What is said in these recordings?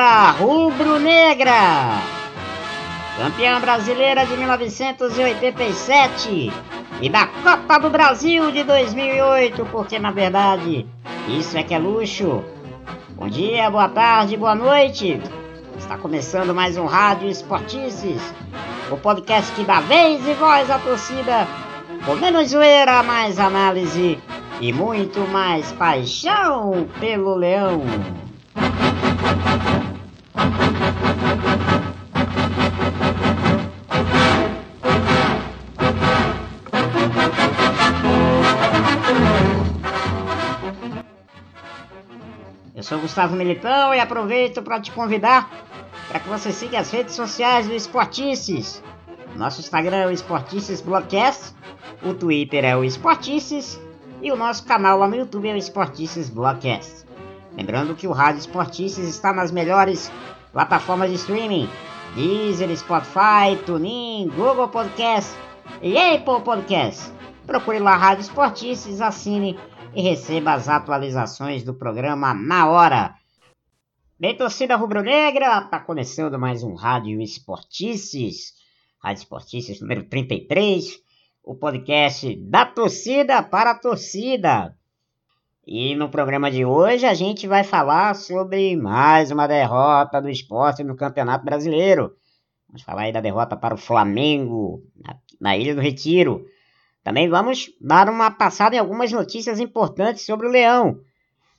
Torcida rubro-negra! Campeã brasileira de 1987 e da Copa do Brasil de 2008, porque na verdade isso é que é luxo. Bom dia, boa tarde, boa noite. Está começando mais um Rádio Esportices, o podcast que dá vez e voz à torcida, com menos zoeira, mais análise e muito mais paixão pelo leão. Eu sou Gustavo Militão e aproveito para te convidar para que você siga as redes sociais do Esportices. Nosso Instagram é o Esportices Blogcast, o Twitter é o Esportices e o nosso canal lá no YouTube é o Esportices Blogcast. Lembrando que o Rádio Esportices está nas melhores plataformas de streaming: Deezer, Spotify, TuneIn, Google Podcast e Apple Podcast. Procure lá Rádio Esportices, assine e receba as atualizações do programa na hora. Bem, torcida rubro-negra, tá começando mais um Rádio Esportices, Rádio Esportices número 33, o podcast da torcida para a torcida. E no programa de hoje a gente vai falar sobre mais uma derrota do esporte no Campeonato Brasileiro. Vamos falar aí da derrota para o Flamengo na, Ilha do Retiro. Também vamos dar uma passada em algumas notícias importantes sobre o Leão.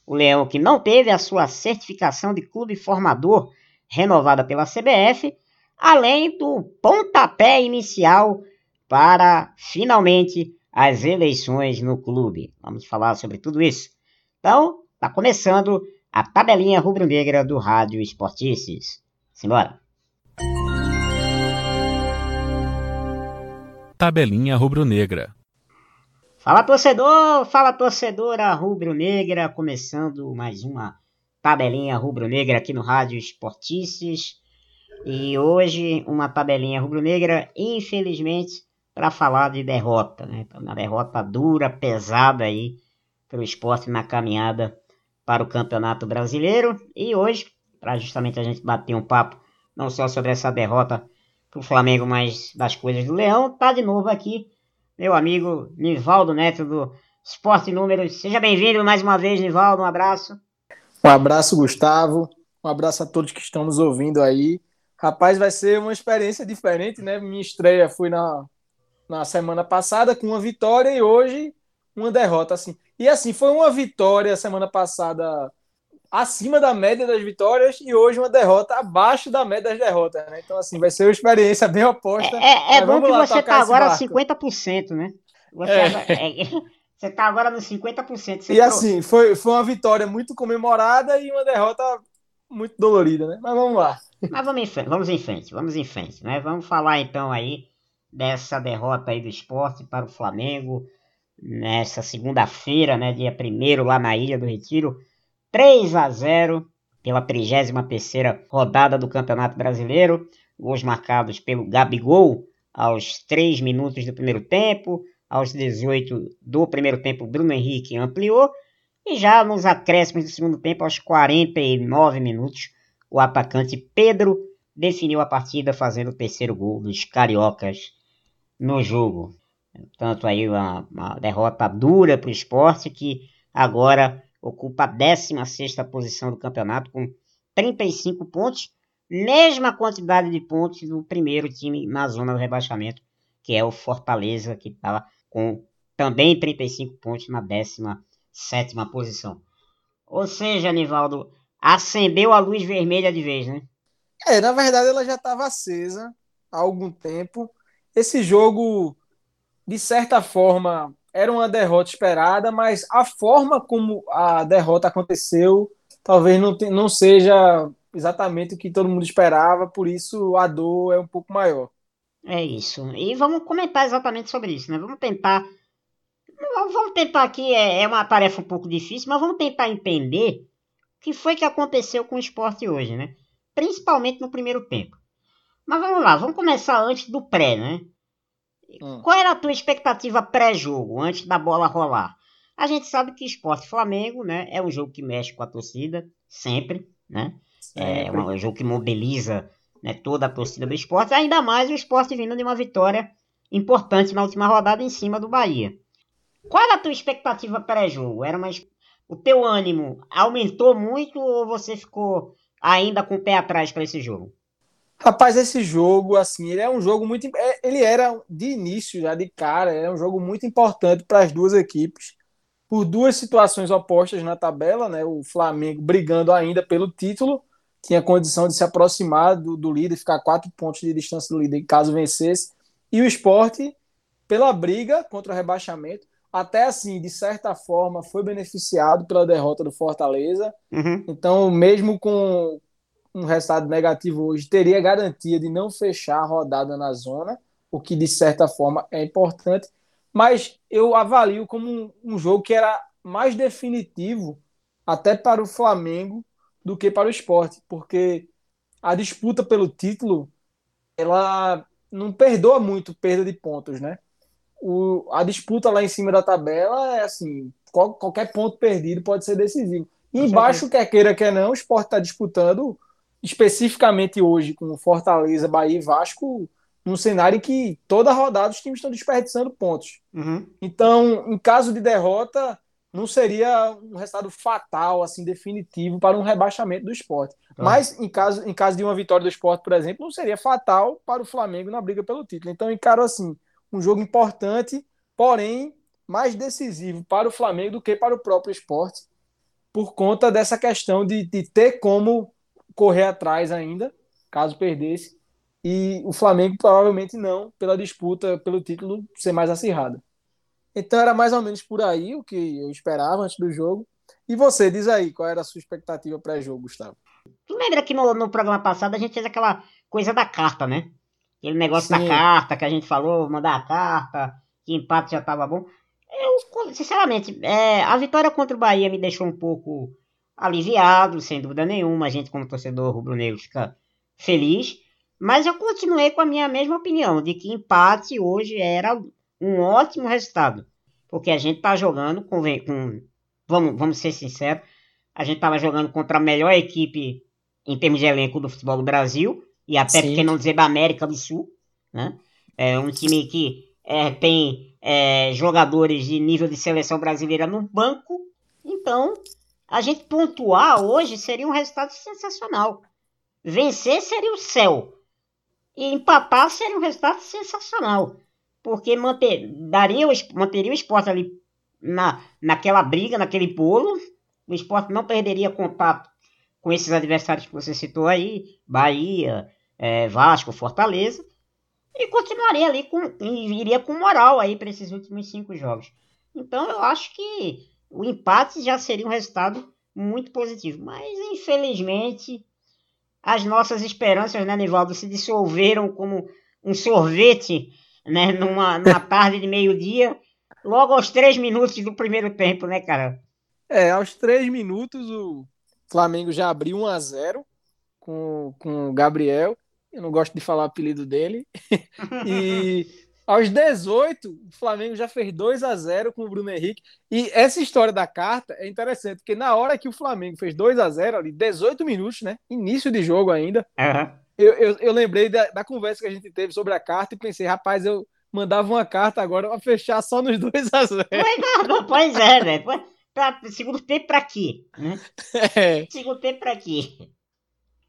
O Leão que não teve a sua certificação de clube formador renovada pela CBF, além do pontapé inicial para finalmente as eleições no clube. Vamos falar sobre tudo isso. Então, está começando a tabelinha rubro-negra do Rádio Esportices. Simbora! Tabelinha Rubro-Negra. Fala torcedor, fala torcedora rubro-negra, começando mais uma tabelinha rubro-negra aqui no Rádio Esportices. E hoje uma tabelinha rubro-negra, infelizmente, para falar de derrota, né? Uma derrota dura, pesada aí pelo esporte na caminhada para o Campeonato Brasileiro. E hoje, para justamente a gente bater um papo, não só sobre essa derrota para o Flamengo, mas das coisas do Leão, tá de novo aqui meu amigo Nivaldo Neto do Esporte Números. Seja bem-vindo mais uma vez, Nivaldo. Um abraço. Um abraço, Gustavo. Um abraço a todos que estão nos ouvindo aí. Rapaz, vai ser uma experiência diferente, né? Minha estreia foi na, na semana passada com uma vitória e hoje uma derrota, assim. E assim, foi uma vitória semana passada acima da média das vitórias e hoje uma derrota abaixo da média das derrotas, né? Então, assim, vai ser uma experiência bem oposta. É, é, é bom que você tá agora barco. 50%, né? Você, é. é. você tá agora nos 50%. e assim, foi, foi uma vitória muito comemorada e uma derrota muito dolorida, né? Mas vamos lá. Mas vamos em frente, vamos em frente, vamos em frente, né? Vamos falar então aí dessa derrota aí do esporte para o Flamengo nessa segunda-feira, né? Dia 1 lá na Ilha do Retiro 3 a 0 pela 33ª rodada do Campeonato Brasileiro. Gols marcados pelo Gabigol aos 3 minutos do primeiro tempo, aos 18 do primeiro tempo Bruno Henrique ampliou e já nos acréscimos do segundo tempo aos 49 minutos o atacante Pedro definiu a partida fazendo o terceiro gol dos cariocas no jogo. Tanto aí uma, uma derrota dura para o esporte que agora ocupa a 16 posição do campeonato com 35 pontos, mesma quantidade de pontos do primeiro time na zona do rebaixamento, que é o Fortaleza, que estava com também 35 pontos na 17 posição. Ou seja, Anivaldo, acendeu a luz vermelha de vez, né? É, na verdade ela já estava acesa há algum tempo. Esse jogo, de certa forma, era uma derrota esperada, mas a forma como a derrota aconteceu talvez não, te, não seja exatamente o que todo mundo esperava, por isso a dor é um pouco maior. É isso. E vamos comentar exatamente sobre isso, né? Vamos tentar. Vamos tentar aqui, é, é uma tarefa um pouco difícil, mas vamos tentar entender o que foi que aconteceu com o esporte hoje, né? Principalmente no primeiro tempo. Mas vamos lá, vamos começar antes do pré, né? Hum. Qual era a tua expectativa pré-jogo, antes da bola rolar? A gente sabe que Esporte Flamengo, né, é um jogo que mexe com a torcida, sempre, né? É um jogo que mobiliza né, toda a torcida do esporte, ainda mais o esporte vindo de uma vitória importante na última rodada em cima do Bahia. Qual era a tua expectativa pré-jogo? Era mais o teu ânimo aumentou muito ou você ficou ainda com o pé atrás para esse jogo? Rapaz, esse jogo, assim, ele é um jogo muito. É, ele era de início, já de cara, é um jogo muito importante para as duas equipes, por duas situações opostas na tabela, né? O Flamengo brigando ainda pelo título, tinha condição de se aproximar do, do líder, ficar quatro pontos de distância do líder caso vencesse, e o esporte pela briga contra o rebaixamento, até assim, de certa forma, foi beneficiado pela derrota do Fortaleza. Uhum. Então, mesmo com, um resultado negativo hoje, teria garantia de não fechar a rodada na zona, o que de certa forma é importante, mas eu avalio como um, um jogo que era mais definitivo até para o Flamengo do que para o esporte, porque a disputa pelo título ela não perdoa muito perda de pontos, né? O, a disputa lá em cima da tabela é assim, qual, qualquer ponto perdido pode ser decisivo. E embaixo, quer queira, quer não, o esporte está disputando especificamente hoje com Fortaleza, Bahia e Vasco, num cenário em que toda rodada os times estão desperdiçando pontos. Uhum. Então, em caso de derrota, não seria um resultado fatal, assim, definitivo para um rebaixamento do esporte. Tá. Mas, em caso, em caso de uma vitória do esporte, por exemplo, não seria fatal para o Flamengo na briga pelo título. Então, encaro assim, um jogo importante, porém mais decisivo para o Flamengo do que para o próprio esporte, por conta dessa questão de, de ter como correr atrás ainda, caso perdesse, e o Flamengo provavelmente não, pela disputa pelo título ser mais acirrada. Então era mais ou menos por aí o que eu esperava antes do jogo. E você, diz aí, qual era a sua expectativa pré-jogo, Gustavo? Tu lembra que no, no, programa passado a gente fez aquela coisa da carta, né? Aquele negócio Sim. da carta que a gente falou, mandar a carta, que empate já tava bom. Eu, sinceramente, é, a vitória contra o Bahia me deixou um pouco aliviado, sem dúvida nenhuma. A gente, como torcedor rubro-negro, fica feliz. Mas eu continuei com a minha mesma opinião, de que empate hoje era um ótimo resultado. Porque a gente tá jogando com. com vamos, vamos ser sinceros, a gente tava jogando contra a melhor equipe em termos de elenco do futebol do Brasil, e até Sim. porque não dizer da América do Sul. Né? É um time que é, tem é, jogadores de nível de seleção brasileira no banco. Então, a gente pontuar hoje seria um resultado sensacional. Vencer seria o céu. E empatar seria um resultado sensacional. Porque manter, daria, manteria o esporte ali na, naquela briga, naquele bolo. O esporte não perderia contato com esses adversários que você citou aí, Bahia, é, Vasco, Fortaleza, e continuaria ali com, iria com moral aí para esses últimos cinco jogos. Então eu acho que o empate já seria um resultado muito positivo. Mas, infelizmente, as nossas esperanças, né, Nivaldo, se dissolveram como um sorvete né, numa, numa tarde de meio-dia, logo aos três minutos do primeiro tempo, né, cara? É, aos três minutos o Flamengo já abriu 1 a 0 com, com o Gabriel. Eu não gosto de falar o apelido dele. e aos 18, o Flamengo já fez 2 a 0 com o Bruno Henrique. E essa história da carta é interessante, porque na hora que o Flamengo fez 2 a 0 ali, 18 minutos, né? Início de jogo ainda. Uhum. Eu, eu, eu, lembrei da, da, conversa que a gente teve sobre a carta e pensei, rapaz, eu mandava uma carta agora pra fechar só nos 2 a 0 Pois é, velho. Segundo tempo pra quê? Né? É. Segundo tempo pra quê?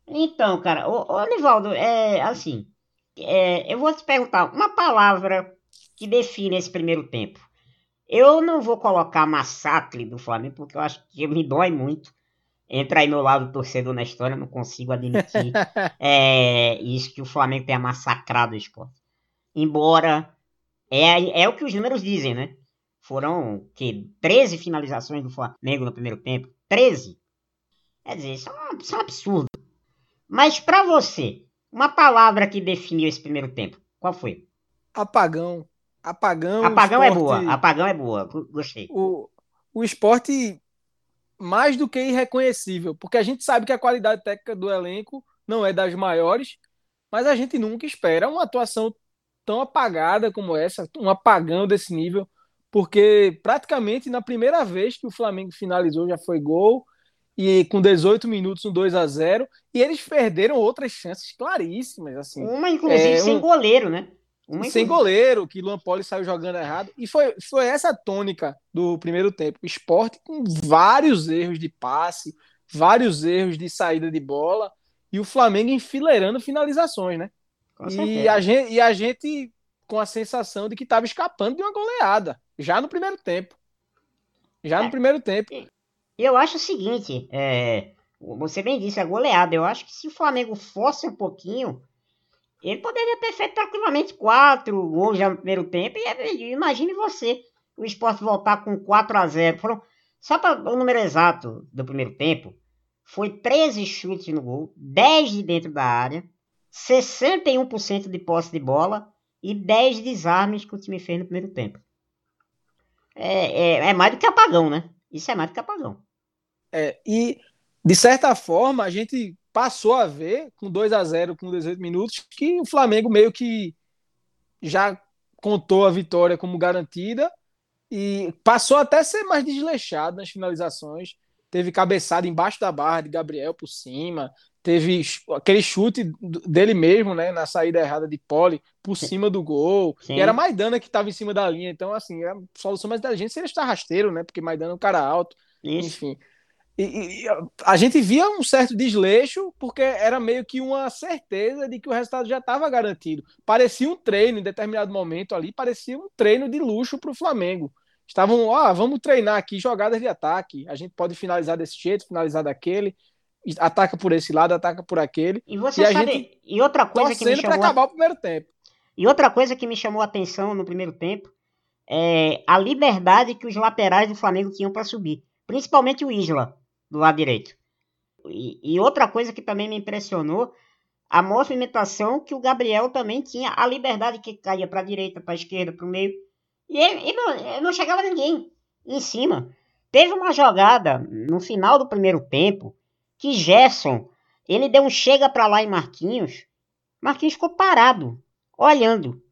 Então, cara, ô, ô Nivaldo, é assim. É, eu vou te perguntar uma palavra que define esse primeiro tempo. Eu não vou colocar massacre do Flamengo, porque eu acho que me dói muito. Entra aí meu lado torcedor na história, não consigo admitir é, isso que o Flamengo tenha massacrado o esporte. Embora é, é o que os números dizem, né? Foram que 13 finalizações do Flamengo no primeiro tempo. 13. Quer dizer, isso é um, isso é um absurdo. Mas para você, uma palavra que definiu esse primeiro tempo. Qual foi? Apagão. Apagão. Apagão é esporte... é boa. Apagão é boa. Gostei. O, o esporte mais do que irreconhecível, porque a gente sabe que a qualidade técnica do elenco não é das maiores, mas a gente nunca espera uma atuação tão apagada como essa, um apagão desse nível, porque praticamente na primeira vez que o Flamengo finalizou já foi gol e com 18 minutos um 2 a 0 e eles perderam outras chances claríssimas assim. Uma inclusive é, sem goleiro, né? Uma sem goleiro, que Luan Poli saiu jogando errado. E foi, foi essa tônica do primeiro tempo. O esporte com vários erros de passe, vários erros de saída de bola, e o Flamengo enfileirando finalizações, né? E a, gente, e a gente com a sensação de que estava escapando de uma goleada, já no primeiro tempo. Já é. no primeiro tempo. Eu acho o seguinte, é, você bem disse, a goleada. Eu acho que se o Flamengo fosse um pouquinho, ele poderia ter feito tranquilamente quatro gols já no primeiro tempo. E imagine você, o esporte voltar com 4 a 0 Foram, Só para o número exato do primeiro tempo, foi 13 chutes no gol, 10 de dentro da área, 61% de posse de bola e 10 desarmes que o time fez no primeiro tempo. É, é, é mais do que apagão, né? Isso é mais do que apagão. É, e de certa forma, a gente passou a ver, com 2 a 0 com 18 minutos, que o Flamengo meio que já contou a vitória como garantida e passou até a ser mais desleixado nas finalizações. Teve cabeçada embaixo da barra de Gabriel por cima, teve aquele chute dele mesmo, né, na saída errada de Pole por cima do gol. Sim. E era Maidana que estava em cima da linha, então assim, a solução mais inteligente seria estar rasteiro, né, porque Maidana é um cara alto, Isso. enfim. E, e, a gente via um certo desleixo, porque era meio que uma certeza de que o resultado já estava garantido. Parecia um treino em determinado momento ali, parecia um treino de luxo para o Flamengo. Estavam, ó, ah, vamos treinar aqui jogadas de ataque. A gente pode finalizar desse jeito, finalizar daquele, ataca por esse lado, ataca por aquele. E você e sabe, e outra coisa que me chamou para acabar o primeiro tempo. E outra coisa que me chamou a atenção no primeiro tempo é a liberdade que os laterais do Flamengo tinham para subir, principalmente o Isla do lado direito. E, e, outra coisa que também me impressionou, a movimentação que o Gabriel também tinha, a liberdade que caía para a direita, para a esquerda, para o meio. E ele, ele, não, ele não chegava ninguém em cima. Teve uma jogada no final do primeiro tempo que Gerson, ele deu um chega para lá em Marquinhos. Marquinhos ficou parado, olhando.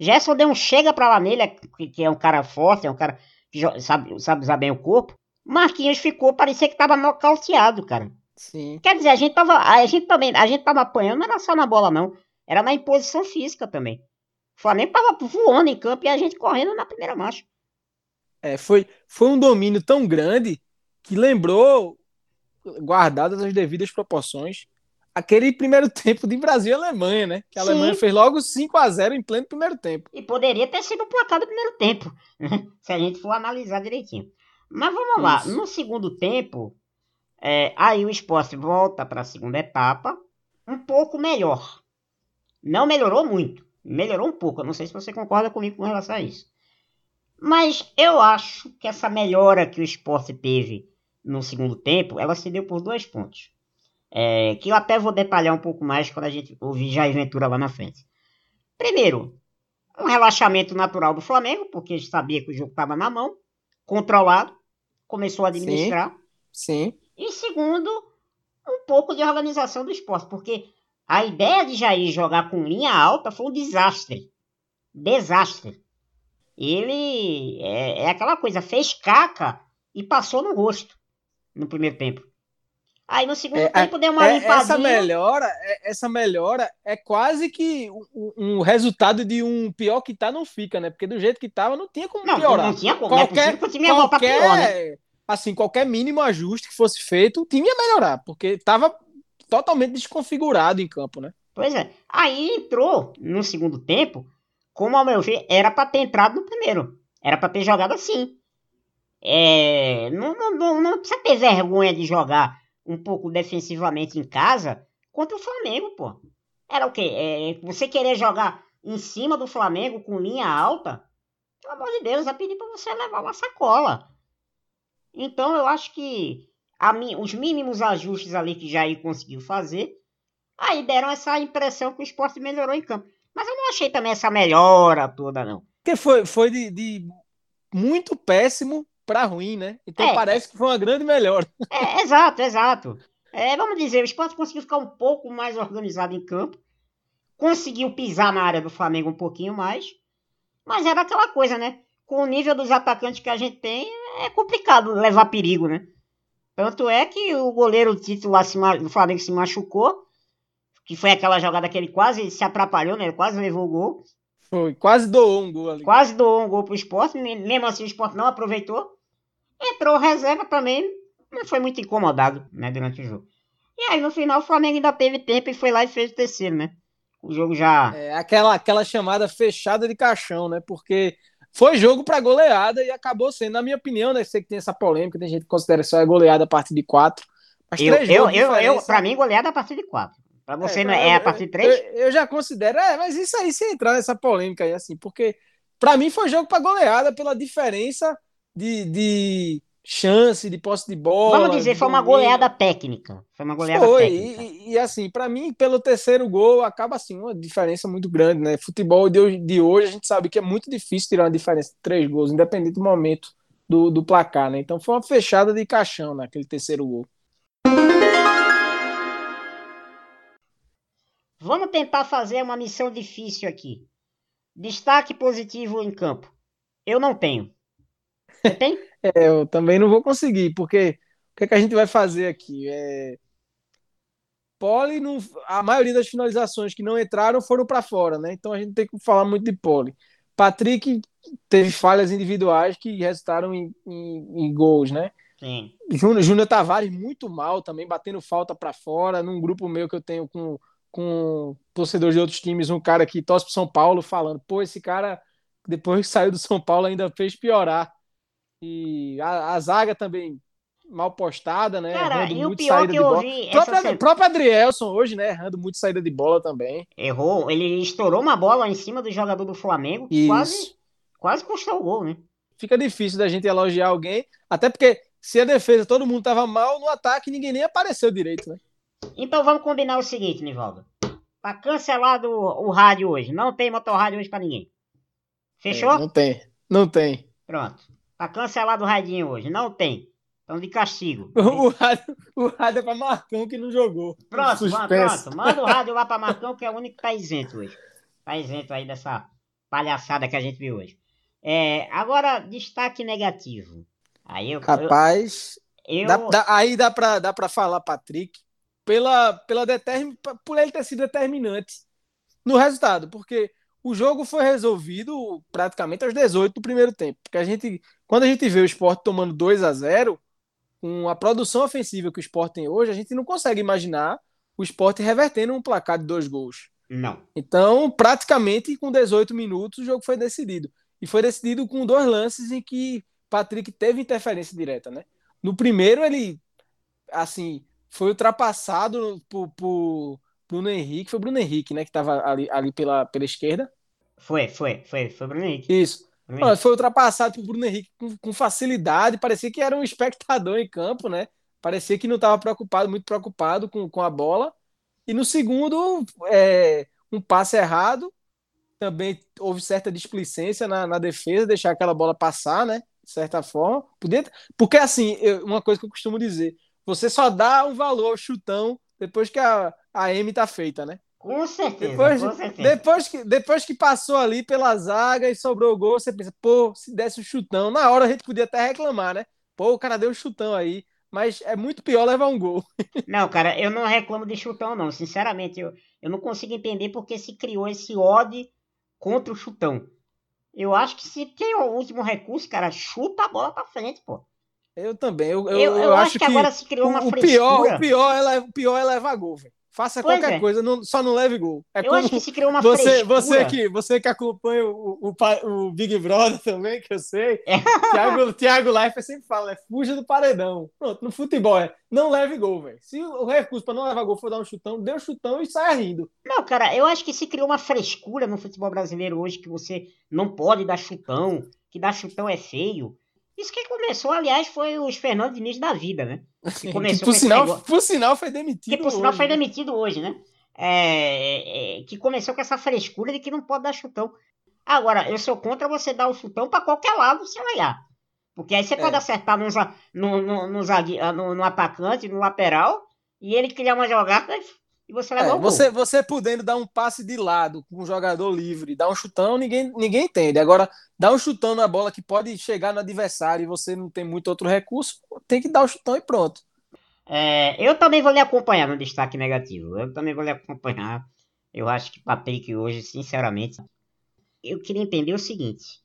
Gerson deu um chega para lá nele, que é um cara forte, é um cara que sabe, sabe usar bem o corpo. Marquinhos ficou, parecia que tava nocauteado, cara. Sim. Quer dizer, a gente tava. A gente também, a gente tava apanhando, não era só na bola, não. Era na imposição física também. O Flamengo tava voando em campo e a gente correndo na primeira marcha. É, foi, foi um domínio tão grande que lembrou, guardadas as devidas proporções, aquele primeiro tempo de Brasil e Alemanha, né? Que a Sim. Alemanha fez logo 5 a 0 em pleno primeiro tempo. E poderia ter sido o placar do primeiro tempo, se a gente for analisar direitinho. Mas vamos Isso. lá, no segundo tempo, é, aí o esporte volta para a segunda etapa, um pouco melhor. Não melhorou muito, melhorou um pouco. Eu não sei se você concorda comigo com relação a isso. Mas eu acho que essa melhora que o esporte teve no segundo tempo, ela se deu por dois pontos. É, que eu até vou detalhar um pouco mais quando a gente ouvir Jair Ventura lá na frente. Primeiro, um relaxamento natural do Flamengo, porque sabia que o jogo estava na mão, controlado começou a administrar. Sim. sim. E segundo, um pouco de organização do esporte, porque a ideia de Jair jogar com linha alta foi um desastre. Desastre. Ele é, é aquela coisa, fez caca e passou no rosto no primeiro tempo. Aí no segundo é, tempo deu uma é, limpadinha. Essa melhora, é, essa melhora é quase que um, um, resultado de um pior que tá não fica, né? Porque do jeito que tava não tinha como não, piorar. Não tinha como. Qualquer, é o time ia qualquer, pior, né? Assim, qualquer mínimo ajuste que fosse feito, o time ia melhorar, porque tava totalmente desconfigurado em campo, né? Pois é. Aí entrou no segundo tempo, como ao meu ver, era para ter entrado no primeiro. Era para ter jogado assim. É, não, não, não, precisa ter vergonha de jogar um pouco defensivamente em casa contra o Flamengo, pô. Era o quê? É, você querer jogar em cima do Flamengo com linha alta? Pelo amor de Deus, é pedir pra você levar uma sacola. Então eu acho que a, os mínimos ajustes ali que Jair conseguiu fazer, aí deram essa impressão que o esporte melhorou em campo. Mas eu não achei também essa melhora toda, não. Porque foi, foi de, de muito péssimo para ruim, né? Então é, parece que foi uma grande melhora. É, exato, exato. É, vamos dizer, o esporte conseguiu ficar um pouco mais organizado em campo, conseguiu pisar na área do Flamengo um pouquinho mais, mas era aquela coisa, né? Com o nível dos atacantes que a gente tem, é complicado levar perigo, né? Tanto é que o goleiro titular do Flamengo se machucou, que foi aquela jogada que ele quase se atrapalhou, né? Ele quase levou o gol. Foi, quase doou um gol ali. Quase doou um gol pro esporte, mesmo assim o esporte não aproveitou. Entrou reserva também, não foi muito incomodado, né, durante o jogo. E aí no final o Flamengo ainda teve tempo e foi lá e fez o terceiro, né? O jogo já. É aquela, aquela chamada fechada de caixão, né? Porque foi jogo para goleada e acabou sendo, na minha opinião, né? Sei que tem essa polêmica, tem gente que considera só a goleada a partir de quatro. Mas eu, três eu, eu, eu, pra mim, goleada a partir de quatro. Pra você é, não é, a partir de três? Eu, eu, já considero, é, mas isso aí se entrar nessa polêmica aí, assim, porque para mim foi jogo para goleada pela diferença de, de chance, de posse de bola. Vamos dizer, foi uma goleada técnica. Foi uma goleada foi, técnica. E, e, assim, para mim, pelo terceiro gol, acaba assim, uma diferença muito grande, né? Futebol de hoje, de hoje, a gente sabe que é muito difícil tirar uma diferença de três gols, independente do momento do, do placar, né? Então foi uma fechada de caixão naquele terceiro gol. Vamos tentar fazer uma missão difícil aqui. Destaque positivo em campo. Eu não tenho. Você tem? É, eu também não vou conseguir, porque o que, é que a gente vai fazer aqui? É... Pole, não... a maioria das finalizações que não entraram foram para fora, né? Então a gente tem que falar muito de Pole. Patrick teve falhas individuais que resultaram em, em, em gols, né? Sim. Júnior, Júnior Tavares muito mal também, batendo falta para fora, num grupo meu que eu tenho com, com torcedores de outros times, um cara que torce pro São Paulo falando, pô, esse cara, depois que saiu do São Paulo, ainda fez piorar. E a, a zaga também mal postada, né? Cara, errando e o pior que eu ouvi. Próprio, semana... próprio Adrielson hoje, né? Errando muito saída de bola também. Errou. Ele estourou uma bola em cima do jogador do Flamengo. Isso. Quase, quase custou o gol, né? Fica difícil da gente elogiar alguém. Até porque se a defesa todo mundo tava mal, no ataque ninguém nem apareceu direito, né? Então vamos combinar o seguinte, Nivaldo. Pra cancelar do, o rádio hoje. Não tem motorrádio hoje pra ninguém. Fechou? É, não tem. Não tem. Pronto. Tá cancelado o radinho hoje. Não tem. Então de castigo. O rádio, o rádio é pra Marcão que não jogou. Pronto, pronto. Manda o rádio lá pra Marcão, que é o único que tá isento hoje. Tá isento aí dessa palhaçada que a gente viu hoje. É, agora, destaque negativo. Aí eu. Rapaz. Eu, dá, dá, aí dá pra, dá pra falar, Patrick, pela, pela determin, por ele ter sido determinante no resultado. Porque o jogo foi resolvido praticamente aos 18 do primeiro tempo. Porque a gente, quando a gente vê o esporte tomando 2 a 0 com a produção ofensiva que o esporte tem hoje, a gente não consegue imaginar o esporte revertendo um placar de dois gols. Não. Então, praticamente com 18 minutos, o jogo foi decidido. E foi decidido com dois lances em que Patrick teve interferência direta, né? No primeiro, ele, assim, foi ultrapassado por, por Bruno Henrique, foi Bruno Henrique, né, que estava ali, ali pela, pela esquerda. Foi, foi, foi, foi Bruno Henrique. Isso. Bruno Foi ultrapassado por Bruno Henrique com, com, facilidade, parecia que era um espectador em campo, né? Parecia que não estava preocupado, muito preocupado com, com a bola. E no segundo, é, um passe errado, também houve certa displicência na, na defesa, deixar aquela bola passar, né? De certa forma. Podia... Porque, assim, eu, uma coisa que eu costumo dizer, você só dá um valor ao chutão depois que a, a M tá feita, né? Com certeza, depois, com certeza. Depois que, depois que passou ali pela zaga e sobrou o gol, você pensa, pô, se desse o um chutão, na hora a gente podia até reclamar, né? Pô, o cara deu um chutão aí, mas é muito pior levar um gol. Não, cara, eu não reclamo de chutão, não. Sinceramente, eu, eu não consigo entender porque se criou esse ódio contra o chutão. Eu acho que se tem o último recurso, cara, chuta a bola pra frente, pô. Eu também. Eu, eu, eu, eu acho, acho, que, agora se criou uma o, o pior, o pior é, o pior é levar gol, velho. Faça pois qualquer é. coisa, não, só não leve gol. É eu acho que se criou uma você, frescura. você que Você que acompanha o, o, o, Big Brother também, que eu sei. É. Thiago, Thiago Leifert sempre fala, é fuja do paredão. Pronto, no futebol é não leve gol, velho. Se o recurso para não levar gol for dar um chutão, dê um chutão e saia rindo. Não, cara, eu acho que se criou uma frescura no futebol brasileiro hoje que você não pode dar chutão, que dar chutão é feio. Isso que começou, aliás, foi os Fernando Diniz da vida, né? Que começou que por, sinal, por sinal foi demitido. Que por sinal foi né? demitido hoje, né? É, é, que começou com essa frescura de que não pode dar chutão. Agora, eu sou contra você dar o chutão para qualquer lado sem olhar. Porque aí você é. pode acertar no, no, no, no, no atacante, no lateral, e ele criar uma jogada e você leva é, o gol. Você, você podendo dar um passe de lado com um jogador livre, dar um chutão, ninguém, ninguém entende. Agora, dar um chutão na bola que pode chegar no adversário e você não tem muito outro recurso, tem que dar o chutão e pronto. É, eu também vou lhe acompanhar no destaque negativo. Eu também vou lhe acompanhar. Eu acho que Patrick hoje, sinceramente, eu queria entender o seguinte.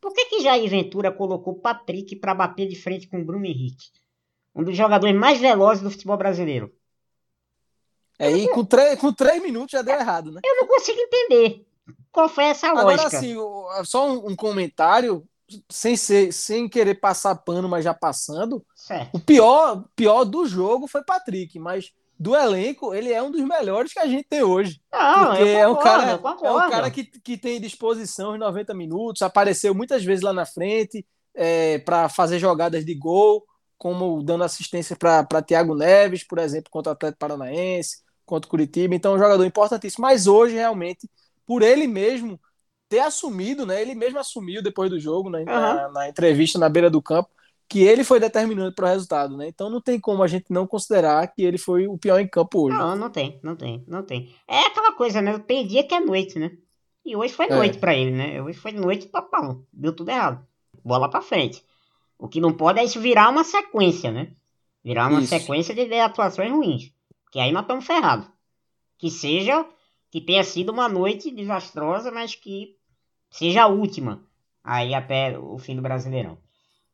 Por que que Jair Ventura colocou Patrick para bater de frente com Bruno Henrique? Um dos jogadores mais velozes do futebol brasileiro. É, e com, três, com três minutos já deu errado, né? Eu não consigo entender qual foi essa Agora, lógica. assim, só um, um comentário, sem, ser, sem querer passar pano, mas já passando. Certo. O pior, pior do jogo foi Patrick, mas do elenco, ele é um dos melhores que a gente tem hoje. Não, Porque eu é um concordo, cara, concordo. é um cara que, que tem disposição em 90 minutos, apareceu muitas vezes lá na frente é, para fazer jogadas de gol, como dando assistência para Thiago Neves, por exemplo, contra o Atlético Paranaense, contra o Curitiba. Então, é um jogador importantíssimo. Mas hoje, realmente, por ele mesmo ter assumido, né? Ele mesmo assumiu depois do jogo, né, na, na entrevista na beira do campo, que ele foi determinante para o resultado, né? Então não tem como a gente não considerar que ele foi o pior em campo hoje. Não, não tem, não tem, não tem. É aquela coisa, né? Tem dia que é noite, né? E hoje foi É. noite pra ele, né? Hoje foi noite pra pau. Deu tudo errado. Bola pra frente. O que não pode é isso virar uma sequência, né? Virar uma Isso. sequência de atuações ruins. Que aí nós estamos ferrados. Que seja, que tenha sido uma noite desastrosa, mas que seja a última. Aí até o fim do Brasileirão.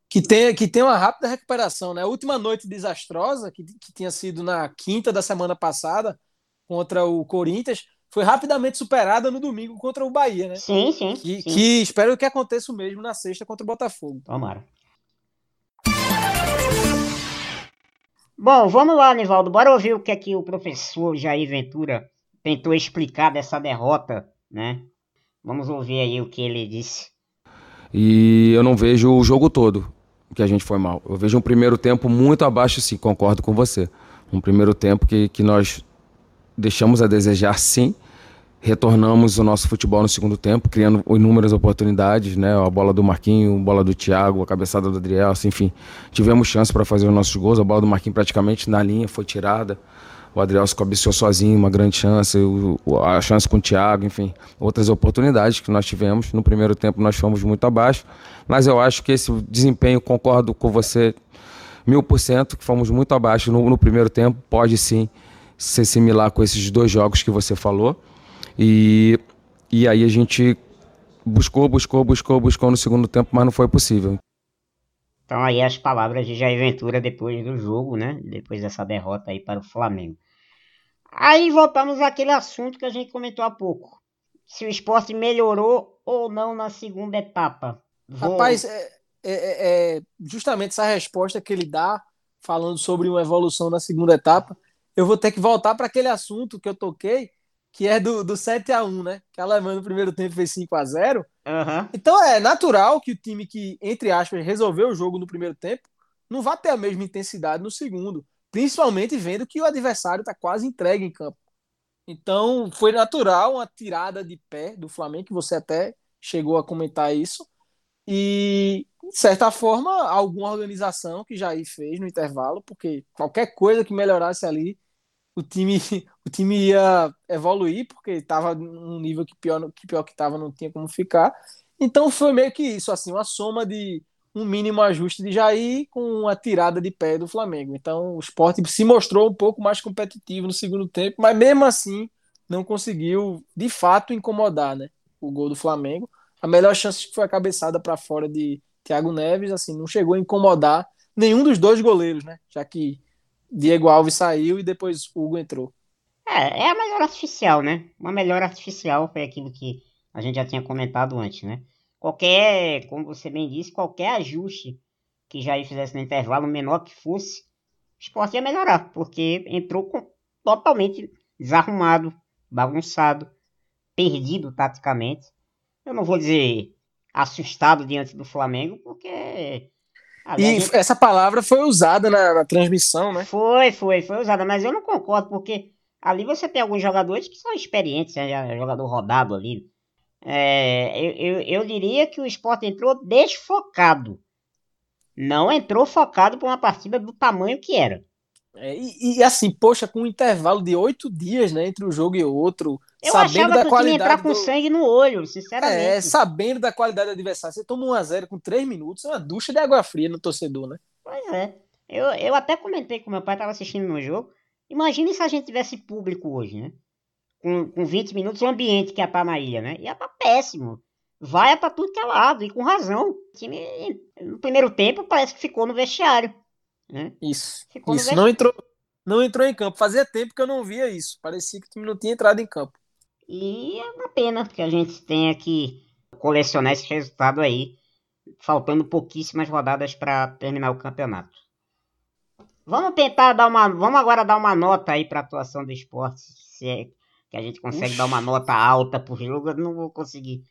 Que tem, que tem uma rápida recuperação, né? A última noite desastrosa, que, que tinha sido na quinta da semana passada, contra o Corinthians, foi rapidamente superada no domingo contra o Bahia, né? Sim, sim. Que, sim. que espero que aconteça o mesmo na sexta contra o Botafogo. Tomara. Bom, vamos lá, Nivaldo. Bora ouvir o que é que o professor Jair Ventura tentou explicar dessa derrota, né? Vamos ouvir aí o que ele disse. E eu não vejo o jogo todo que a gente foi mal. Eu vejo um primeiro tempo muito abaixo, sim, concordo com você. Um primeiro tempo que, que nós deixamos a desejar, sim. Retornamos o nosso futebol no segundo tempo, criando inúmeras oportunidades, né? A bola do Marquinho, a bola do Thiago, a cabeçada do Adriel, assim, enfim. Tivemos chance para fazer os nossos gols. A bola do Marquinho praticamente na linha foi tirada. O Adriel se cabeceou sozinho, uma grande chance. A chance com o Thiago, enfim. Outras oportunidades que nós tivemos. No primeiro tempo nós fomos muito abaixo. Mas eu acho que esse desempenho, concordo com você mil por cento, que fomos muito abaixo no, no primeiro tempo. Pode sim se similar com esses dois jogos que você falou. E, e aí a gente buscou, buscou, buscou, buscou no segundo tempo, mas não foi possível. Então aí as palavras de Jair Ventura depois do jogo, né? Depois dessa derrota aí para o Flamengo. Aí voltamos àquele assunto que a gente comentou há pouco. Se o esporte melhorou ou não na segunda etapa. Vou- Rapaz, é, é- é- é justamente essa resposta que ele dá, falando sobre uma evolução na segunda etapa, eu vou ter que voltar para aquele assunto que eu toquei, que é do, do 7 a 1 né? Que a Alemanha no primeiro tempo fez 5 a 0 Aham. Então é natural que o time que, entre aspas, resolveu o jogo no primeiro tempo não vá ter a mesma intensidade no segundo. Principalmente vendo que o adversário está quase entregue em campo. Então foi natural uma tirada de pé do Flamengo, que você até chegou a comentar isso. E, de certa forma, alguma organização que Jair fez no intervalo, porque qualquer coisa que melhorasse ali, o time, o time ia evoluir, porque estava num nível que pior que pior que estava, não tinha como ficar. Então foi meio que isso, assim, uma soma de um mínimo ajuste de Jair com uma tirada de pé do Flamengo. Então o Sport se mostrou um pouco mais competitivo no segundo tempo, mas mesmo assim não conseguiu de fato incomodar, né? O gol do Flamengo. A melhor chance foi a cabeçada para fora de Thiago Neves, assim, não chegou a incomodar nenhum dos dois goleiros, né? Já que Diego Alves saiu e depois Hugo entrou. É, é a melhor artificial, né? Uma melhor artificial foi aquilo que a gente já tinha comentado antes, né? Qualquer, como você bem disse, qualquer ajuste que Jair fizesse no intervalo, menor que fosse, o esporte ia melhorar, porque entrou com- totalmente desarrumado, bagunçado, perdido taticamente. Eu não vou dizer assustado diante do Flamengo, porque. Ali a E gente- essa palavra foi usada na, na transmissão, né? Foi, foi, foi usada, mas eu não concordo, porque ali você tem alguns jogadores que são experientes, né? jogador rodado ali. É, eu, eu, eu diria que o esporte entrou desfocado. Não entrou focado para uma partida do tamanho que era. É, e, e, assim, poxa, com um intervalo de oito dias, né, entre um jogo e outro, Eu sabendo achava da que eu tinha entrar qualidade com do... sangue no olho, sinceramente. É, sabendo da qualidade do adversário, você toma 1 a 0 com três minutos, é uma ducha de água fria no torcedor, né? Pois é. Eu, eu até comentei com meu pai, tava assistindo no jogo. Imagine se a gente tivesse público hoje, né? Com, com 20 minutos, o ambiente que ia estar na ilha, né? Ia estar péssimo. Vai pra tudo que é lado, e com razão. O time, no primeiro tempo, parece que ficou no vestiário. Né? Isso. Ficou isso. Não entrou, não entrou em campo. Fazia tempo que eu não via isso. Parecia que o time não tinha entrado em campo. E é uma pena que a gente tenha que colecionar esse resultado aí, faltando pouquíssimas rodadas para terminar o campeonato. Vamos tentar dar uma. Vamos agora dar uma nota aí para a atuação do esporte. Se é que a gente consegue Ux. dar uma nota alta por jogo, eu não vou conseguir.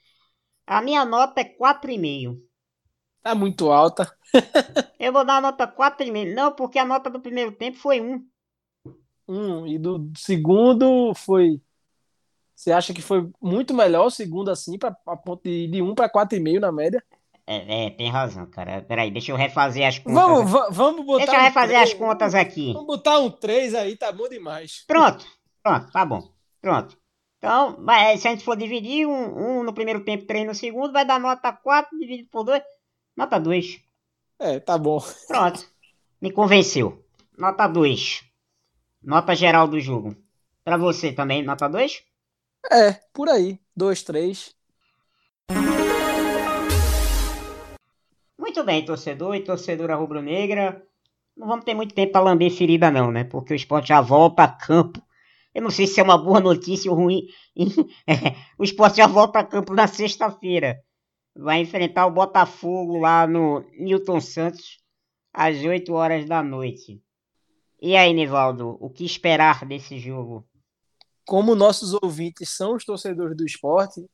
A minha nota é 4,5. Tá muito alta. eu vou dar a nota 4,5. Não, porque a nota do primeiro tempo foi 1. 1. E do segundo foi. Você acha que foi muito melhor o segundo assim, pra, a ponto de, de 1 para 4,5 na média? É, é, tem razão, cara. Peraí, deixa eu refazer as contas. Vamos, vamos botar. Deixa eu refazer um as contas aqui. Vamos botar um 3 aí, tá bom demais. Pronto, pronto, tá bom. Pronto. Então, se a gente for dividir um, um no primeiro tempo, três no segundo, vai dar nota 4 dividido por 2, nota 2. É, tá bom. Pronto. Me convenceu. Nota 2. Nota geral do jogo. Pra você também, nota 2? É, por aí. 2, 3. Muito bem, torcedor e torcedora rubro-negra. Não vamos ter muito tempo para lamber ferida, não, né? Porque o esporte já volta a campo. Eu não sei se é uma boa notícia ou ruim. o esporte já volta a campo na sexta-feira. Vai enfrentar o Botafogo lá no Newton Santos às 8 horas da noite. E aí, Nivaldo, o que esperar desse jogo? Como nossos ouvintes são os torcedores do esporte,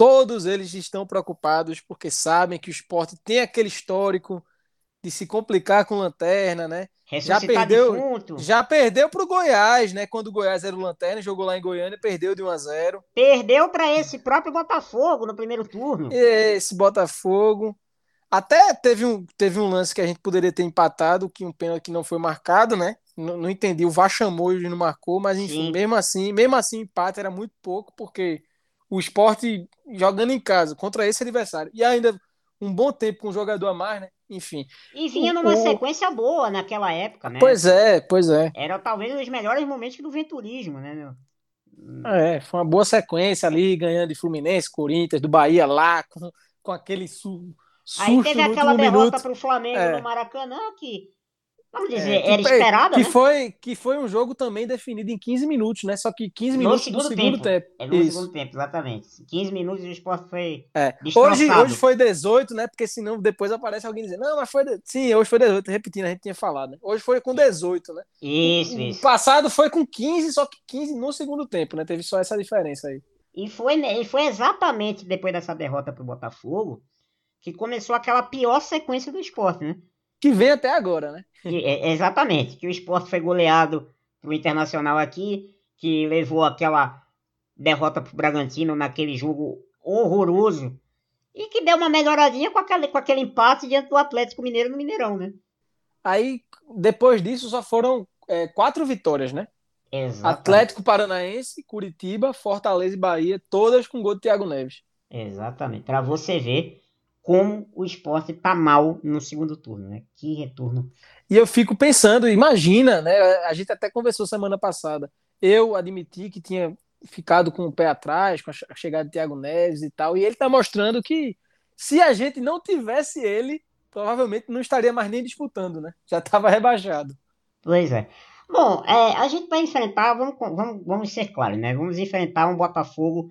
Todos eles estão preocupados porque sabem que o esporte tem aquele histórico de se complicar com lanterna, né? já perdeu, defunto. já perdeu para o Goiás, né? Quando o Goiás era o lanterna, jogou lá em Goiânia, perdeu de 1 a 0. Perdeu para esse próprio Botafogo no primeiro turno. Esse Botafogo. Até teve um, teve um lance que a gente poderia ter empatado, que um pênalti que não foi marcado, né? Não, não entendi, o VAR chamou e não marcou, mas enfim, Sim. mesmo assim, mesmo assim, empate era muito pouco, porque o esporte jogando em casa contra esse adversário. E ainda um bom tempo com um jogador a mais, né? Enfim. E vinha numa o... sequência boa naquela época, né? Pois é, pois é. Era talvez um dos melhores momentos do venturismo, né, meu? É, foi uma boa sequência ali, ganhando de Fluminense, Corinthians, do Bahia lá, com, com aquele su, susto Aí teve aquela derrota para o Flamengo é. no Maracanã que Vamos é, dizer, é, era esperada, que né? Foi, que foi um jogo também definido em 15 minutos, né? Só que 15 minutos no segundo, segundo tempo. tempo. É no Isso. segundo tempo, exatamente. 15 minutos o esporte foi é. Hoje, hoje foi 18, né? Porque senão depois aparece alguém dizendo, não, mas foi... De... Sim, hoje foi 18, repetindo, a gente tinha falado, né? Hoje foi com 18, né? Isso, o, isso. Passado foi com 15, só que 15 no segundo tempo, né? Teve só essa diferença aí. E foi, e foi exatamente depois dessa derrota pro Botafogo que começou aquela pior sequência do esporte, né? que vem até agora, né? É, exatamente, que o esporte foi goleado pro Internacional aqui, que levou aquela derrota pro Bragantino naquele jogo horroroso, e que deu uma melhoradinha com aquele, com aquele empate diante do Atlético Mineiro no Mineirão, né? Aí, depois disso, só foram é, quatro vitórias, né? Exatamente. Atlético Paranaense, Curitiba, Fortaleza e Bahia, todas com gol de Thiago Neves. Exatamente. Para você ver como o esporte tá mal no segundo turno, né? Que retorno. E eu fico pensando, imagina, né? A gente até conversou semana passada. Eu admiti que tinha ficado com o pé atrás com a chegada de Thiago Neves e tal, e ele tá mostrando que se a gente não tivesse ele, provavelmente não estaria mais nem disputando, né? Já estava rebaixado. Pois é. Bom, é, a gente vai enfrentar, vamos, vamos, vamos ser claros, né? Vamos enfrentar um Botafogo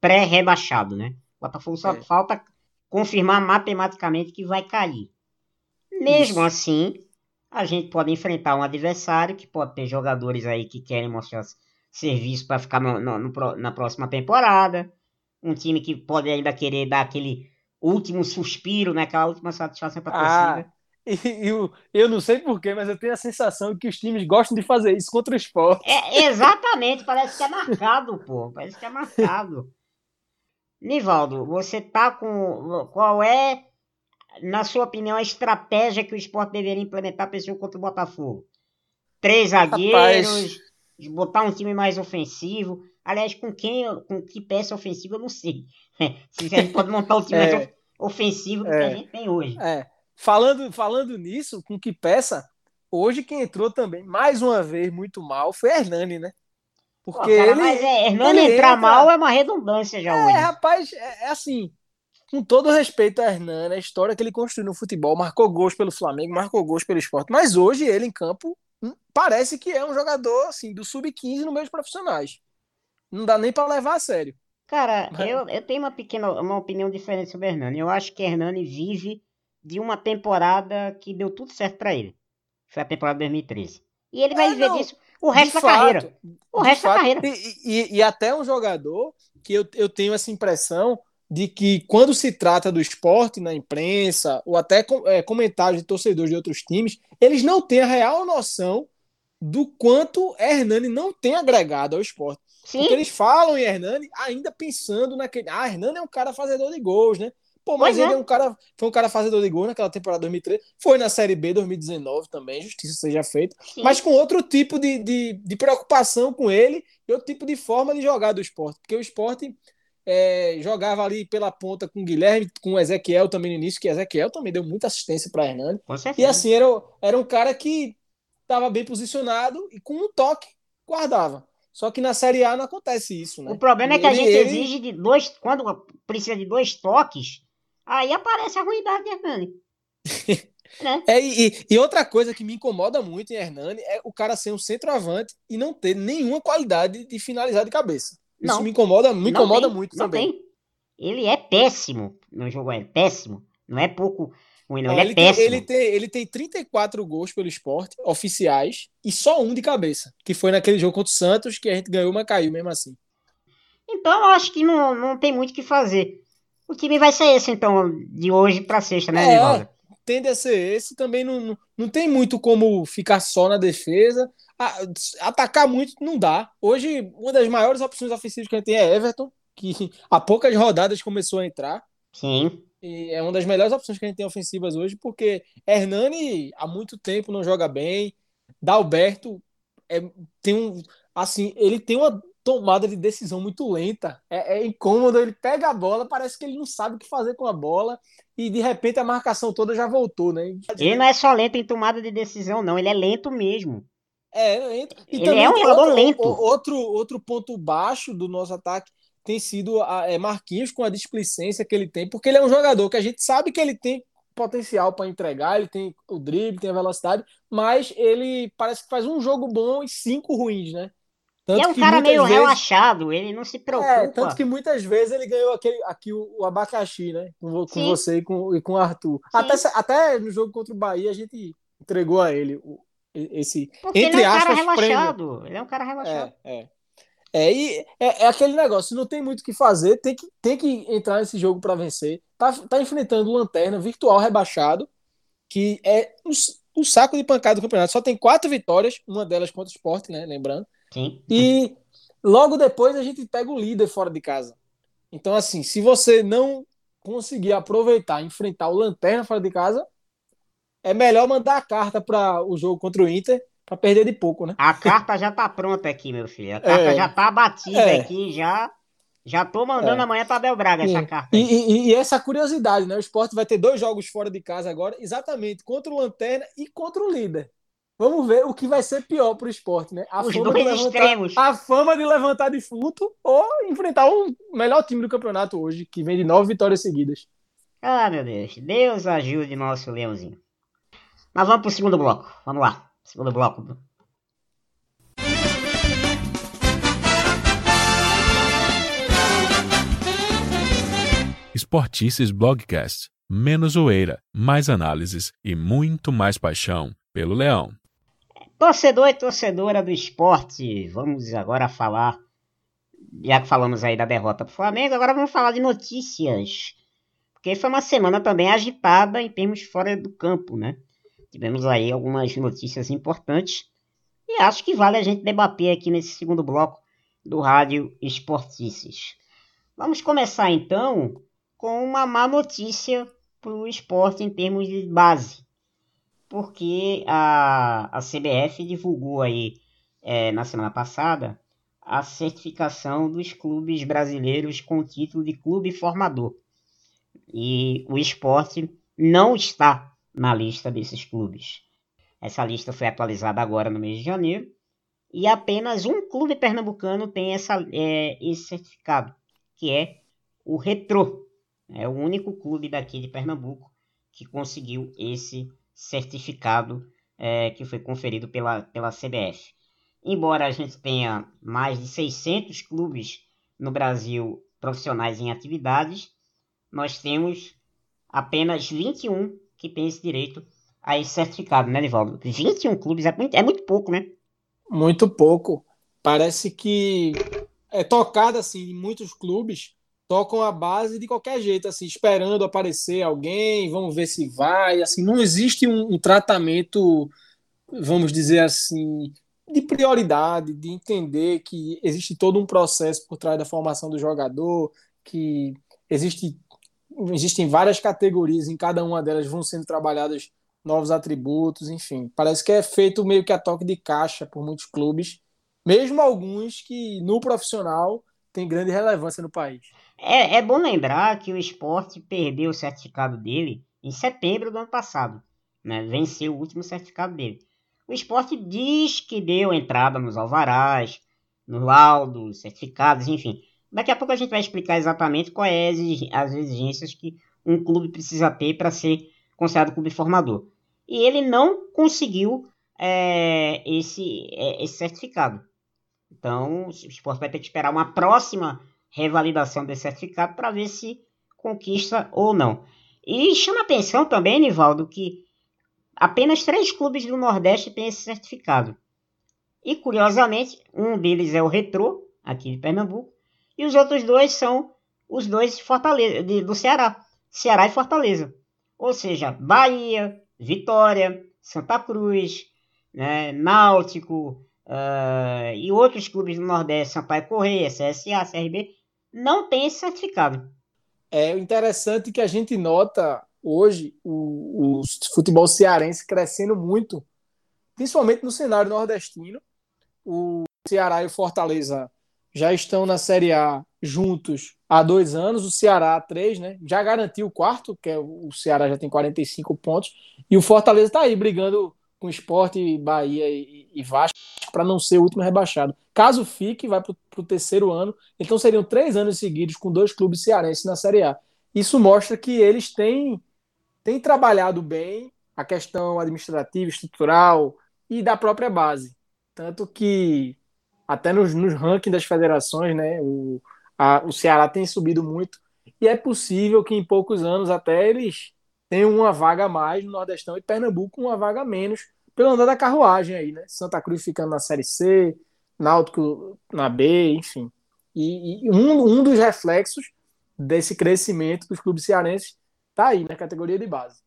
pré-rebaixado, né? O Botafogo só é. falta confirmar matematicamente que vai cair. Mesmo Isso. assim, a gente pode enfrentar um adversário que pode ter jogadores aí que querem mostrar serviço para ficar no, no, no, na próxima temporada. Um time que pode ainda querer dar aquele último suspiro, né? Aquela última satisfação para a ah, torcida. E, eu, eu não sei porquê, mas eu tenho a sensação que os times gostam de fazer isso contra o esporte. É, exatamente, parece que é marcado, pô. Parece que é marcado. Nivaldo, você tá com. Qual é, na sua opinião, a estratégia que o esporte deveria implementar para esse jogo contra o Botafogo? Três zagueiros, botar um time mais ofensivo. Aliás, com quem, com que peça ofensiva, eu não sei. Se a gente pode montar um time é, mais ofensivo do é, que a é. gente tem hoje. É. Falando, falando nisso, com que peça, hoje quem entrou também, mais uma vez, muito mal, foi Hernani, né? Porque Pô, cara, ele. Mas é, Hernani entrar entra... mal é uma redundância já é, hoje. rapaz, é, é, assim. Com todo respeito a Hernani, a história que ele construiu no futebol, marcou gols pelo Flamengo, marcou gols pelo esporte, mas hoje ele em campo hum, parece que é um jogador assim do sub-15 no meio dos profissionais. Não dá nem para levar a sério. Cara, mas... eu, eu tenho uma pequena uma opinião diferente sobre Hernani. Eu acho que Hernani vive de uma temporada que deu tudo certo para ele. Foi a temporada 2013. E ele vai é, viver não, disso o resto da fato, carreira. O resto fato, da carreira. E, e, e, até um jogador que eu, eu tenho essa impressão de que quando se trata do esporte na imprensa, ou até com, é, comentários de torcedores de outros times, eles não têm a real noção do quanto Hernani não tem agregado ao esporte. Sim. Porque eles falam em Hernani ainda pensando naquele. Ah, Hernani é um cara fazedor de gols, né? Pô, mas, ele é. é. um cara, foi um cara fazedor de gol naquela temporada 2013. Foi na Série B 2019 também, justiça seja feita. Sim. Mas com outro tipo de, de, de, preocupação com ele e outro tipo de forma de jogar do esporte. Porque o esporte é, jogava ali pela ponta com o Guilherme, com o Ezequiel também no início, que Ezequiel também deu muita assistência para Hernani. E assim, era, era um cara que estava bem posicionado e com um toque guardava. Só que na Série A não acontece isso, né? O problema é que a gente ele... exige de dois. Quando precisa de dois toques, Aí aparece a ruindade de Hernani. né? é, e, e, outra coisa que me incomoda muito em Hernani é o cara ser um centroavante e não ter nenhuma qualidade de finalizar de cabeça. Isso não, me incomoda, me incomoda tem, muito não também. Tem. Ele é péssimo no jogo aéreo, péssimo. Não é pouco ruim, não. Ele, ele é péssimo. Tem, ele, tem, ele tem 34 gols pelo esporte, oficiais, e só um de cabeça, que foi naquele jogo contra o Santos, que a gente ganhou, mas caiu mesmo assim. Então eu acho que não, não tem muito o que fazer. O time vai ser esse, então, de hoje para sexta, né, é, Tende a ser esse. Também não, não, não tem muito como ficar só na defesa. atacar muito não dá. Hoje, uma das maiores opções ofensivas que a gente tem é Everton, que há poucas rodadas começou a entrar. Sim. E é uma das melhores opções que a gente tem ofensivas hoje, porque Hernani há muito tempo não joga bem. Dalberto é, tem um. Assim, ele tem uma tomada de decisão muito lenta. É, é, incômodo, ele pega a bola, parece que ele não sabe o que fazer com a bola e de repente a marcação toda já voltou, né? Ele não é só lento em tomada de decisão, não, ele é lento mesmo. É, lento. E ele é um jogador outro, lento. Outro, outro ponto baixo do nosso ataque tem sido a, é Marquinhos com a displicência que ele tem, porque ele é um jogador que a gente sabe que ele tem potencial para entregar, ele tem o drible, tem a velocidade, mas ele parece que faz um jogo bom e cinco ruins, né? Tanto é um cara meio vezes... relaxado, ele não se preocupa. É, tanto que muitas vezes ele ganhou aquele, aqui o, o abacaxi, né? Com, com você e com, e com o Arthur. Até, até no jogo contra o Bahia a gente entregou a ele o, esse. Porque entre ele é um aspas, cara relaxado. Prêmio. Ele é um cara relaxado. É, é. É, e é, é, aquele negócio, não tem muito o que fazer, tem que, tem que entrar nesse jogo para vencer. Tá, tá enfrentando o Lanterna, virtual rebaixado, que é um, um saco de pancada do campeonato. Só tem quatro vitórias, uma delas contra o Sport, né? Lembrando. Sim. E logo depois a gente pega o líder fora de casa. Então, assim, se você não conseguir aproveitar, enfrentar o Lanterna fora de casa, é melhor mandar a carta para o jogo contra o Inter para perder de pouco, né? A carta já tá pronta aqui, meu filho. A carta é, já tá batida é. aqui, já. Já tô mandando é. amanhã para Bel Braga essa carta. E, e, e, essa curiosidade, né? O esporte vai ter dois jogos fora de casa agora, exatamente contra o Lanterna e contra o líder. Vamos ver o que vai ser pior para o esporte, né? A Os fama dois de levantar, extremos. A fama de levantar defunto ou enfrentar o melhor time do campeonato hoje, que vem de nove vitórias seguidas. Ah, meu Deus. Deus ajude nosso leãozinho. Mas vamos para o segundo bloco. Vamos lá. Segundo bloco. Esportices Blogcast. Menos zoeira, mais análises e muito mais paixão pelo Leão. Torcedor e torcedora do esporte, vamos agora falar, já que falamos aí da derrota para o Flamengo, agora vamos falar de notícias. Porque foi uma semana também agitada em termos fora do campo, né? Tivemos aí algumas notícias importantes e acho que vale a gente debater aqui nesse segundo bloco do Rádio Esportices. Vamos começar então com uma má notícia para o esporte em termos de base porque a, a CBF divulgou aí é, na semana passada a certificação dos clubes brasileiros com o título de clube formador. E o esporte não está na lista desses clubes. Essa lista foi atualizada agora no mês de janeiro. E apenas um clube pernambucano tem essa, é, esse certificado, que é o Retro. É o único clube daqui de Pernambuco que conseguiu esse certificado é, que foi conferido pela, pela CBF. Embora a gente tenha mais de 600 clubes no Brasil profissionais em atividades, nós temos apenas 21 que têm esse direito a esse certificado, né, Nivaldo? 21 clubes é muito, é muito pouco, né? Muito pouco. Parece que é tocado assim em muitos clubes tocam a base de qualquer jeito, assim, esperando aparecer alguém, vamos ver se vai, assim, não existe um, um tratamento, vamos dizer assim, de prioridade, de entender que existe todo um processo por trás da formação do jogador, que existe existem várias categorias, em cada uma delas vão sendo trabalhados novos atributos, enfim. Parece que é feito meio que a toque de caixa por muitos clubes, mesmo alguns que no profissional têm grande relevância no país. É, é bom lembrar que o esporte perdeu o certificado dele em setembro do ano passado. Né? Venceu o último certificado dele. O esporte diz que deu entrada nos alvarás, no laudo, certificados, enfim. Daqui a pouco a gente vai explicar exatamente quais as exigências que um clube precisa ter para ser considerado clube formador. E ele não conseguiu é, esse, é, esse certificado. Então, o esporte vai ter que esperar uma próxima revalidação desse certificado para ver se conquista ou não. E chama atenção também, Nivaldo, que apenas três clubes do Nordeste têm esse certificado. E curiosamente, um deles é o Retrô, aqui de Pernambuco, e os outros dois são os dois Fortaleza, de, do Ceará, Ceará e Fortaleza. Ou seja, Bahia, Vitória, Santa Cruz, né, Náutico uh, e outros clubes do Nordeste, Sampaio Correia, CSA, CRB, não tem esse certificado. É interessante que a gente nota hoje o, o futebol cearense crescendo muito, principalmente no cenário nordestino. O Ceará e o Fortaleza já estão na Série A juntos há dois anos, o Ceará há três, né? Já garantiu o quarto, que é o Ceará já tem 45 pontos, e o Fortaleza está aí brigando com Esporte, Bahia e, e Vasco para não ser o último rebaixado. Caso fique, vai para o terceiro ano. Então seriam três anos seguidos com dois clubes cearenses na Série A. Isso mostra que eles têm, têm trabalhado bem a questão administrativa, estrutural e da própria base. Tanto que até nos, nos rankings das federações, né, o, a, o Ceará tem subido muito. E é possível que em poucos anos até eles tenham uma vaga a mais no Nordestão e Pernambuco uma vaga a menos pelo andar da carruagem aí, né? Santa Cruz ficando na Série C, Náutico na B, enfim. E, e um, um dos reflexos desse crescimento dos clubes cearenses tá aí na categoria de base.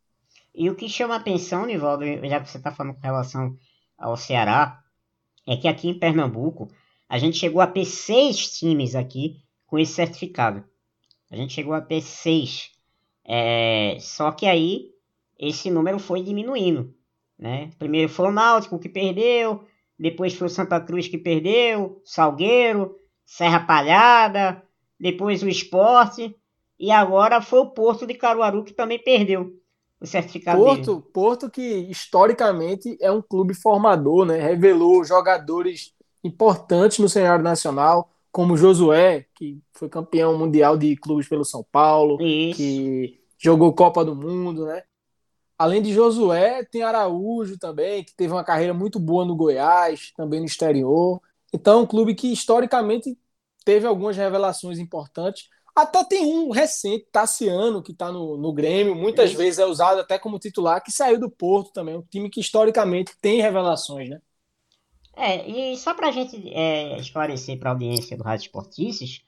E o que chama atenção, Nivaldo, já que você está falando com relação ao Ceará, é que aqui em Pernambuco a gente chegou a ter seis times aqui com esse certificado. A gente chegou a ter seis. É, só que aí esse número foi diminuindo. Né? Primeiro foi o Náutico que perdeu, depois foi o Santa Cruz que perdeu, Salgueiro, Serra Palhada, depois o Esporte e agora foi o Porto de Caruaru que também perdeu o certificado Porto, dele. Porto que historicamente é um clube formador, né? Revelou jogadores importantes no cenário nacional, como Josué, que foi campeão mundial de clubes pelo São Paulo, Isso. que jogou Copa do Mundo, né? Além de Josué, tem Araújo também, que teve uma carreira muito boa no Goiás, também no exterior. Então, é um clube que historicamente teve algumas revelações importantes. Até tem um recente, Tassiano, que está no, no Grêmio, muitas Isso. vezes é usado até como titular, que saiu do Porto também, um time que historicamente tem revelações, né? É, e só para a gente é, esclarecer para a audiência do Rádio Esportistas,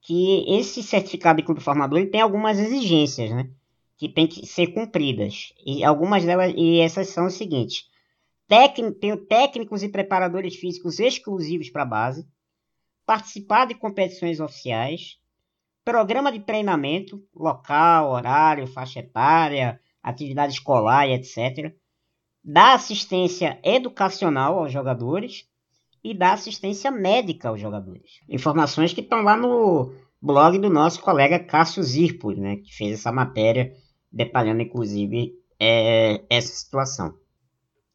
que esse certificado de clube formador tem algumas exigências, né? Que tem que ser cumpridas. E algumas delas, e essas são as seguintes: tenho técnicos e preparadores físicos exclusivos para a base, participar de competições oficiais, programa de treinamento, local, horário, faixa etária, atividade escolar e etc. Dar assistência educacional aos jogadores e dar assistência médica aos jogadores. Informações que estão lá no blog do nosso colega Cássio Zirpo, né, que fez essa matéria detalhando inclusive é, essa situação.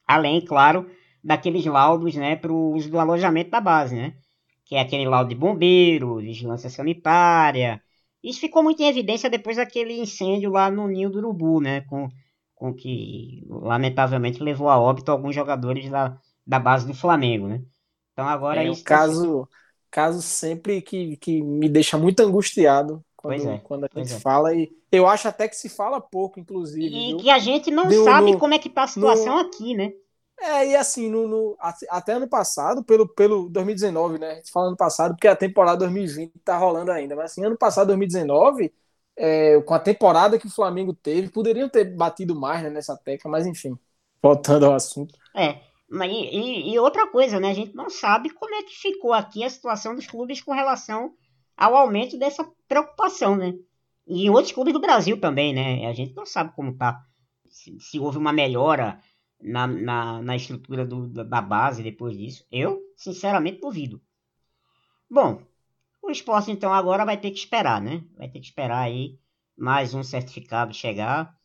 Além, claro, daqueles laudos né, para o uso do alojamento da base, né? Que é aquele laudo de bombeiro, vigilância sanitária. Isso ficou muito em evidência depois daquele incêndio lá no Ninho do Urubu, né? Com, com que, lamentavelmente, levou a óbito alguns jogadores da, da base do Flamengo, né? Então agora é um caso, caso sempre que, que me deixa muito angustiado quando, é, quando a gente é. fala e eu acho até que se fala pouco, inclusive. E viu? que a gente não Deu sabe no, como é que tá a situação no, aqui, né? É, e assim, no, no, até ano passado, pelo, pelo 2019, né? A gente fala ano passado, porque a temporada 2020 tá rolando ainda, mas assim, ano passado, 2019, é, com a temporada que o Flamengo teve, poderiam ter batido mais né, nessa tecla, mas enfim, voltando ao assunto. É, mas, e, e, outra coisa, né? A gente não sabe como é que ficou aqui a situação dos clubes com relação ao aumento dessa preocupação, né? E em outros clubes do Brasil também, né? A gente não sabe como tá. Se, se houve uma melhora na, na, na estrutura do, da base depois disso. Eu, sinceramente, duvido. Bom, o esporte então agora vai ter que esperar, né? Vai ter que esperar aí mais um certificado chegar.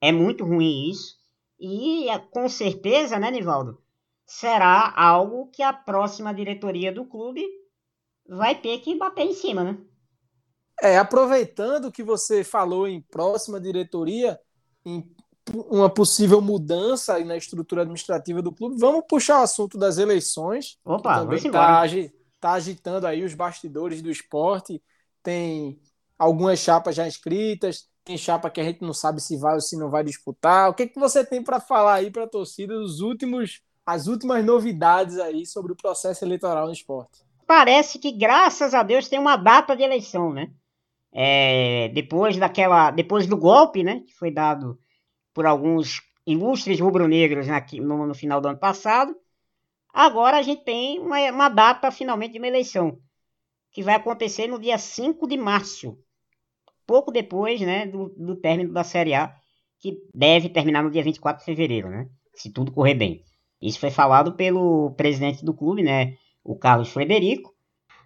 É muito ruim isso. E é, com certeza, né, Nivaldo? Será algo que a próxima diretoria do clube vai ter que bater em cima, né? É, aproveitando que você falou em próxima diretoria, em uma possível mudança na estrutura administrativa do clube, vamos puxar o assunto das eleições. Opa, também está tá agitando aí os bastidores do esporte. Tem algumas chapas já inscritas, tem chapa que a gente não sabe se vai ou se não vai disputar. O que, que você tem para falar aí para a torcida dos últimos, as últimas novidades aí sobre o processo eleitoral no esporte? Parece que, graças a Deus, tem uma data de eleição, né? É, depois daquela, depois do golpe, né, que foi dado por alguns ilustres rubro-negros no, no, final do ano passado. Agora a gente tem uma, uma data finalmente de uma eleição, que vai acontecer no dia 5 de março, pouco depois né, do, do término da Série A, que deve terminar no dia 24 de fevereiro, né, se tudo correr bem. Isso foi falado pelo presidente do clube, né, o Carlos Frederico.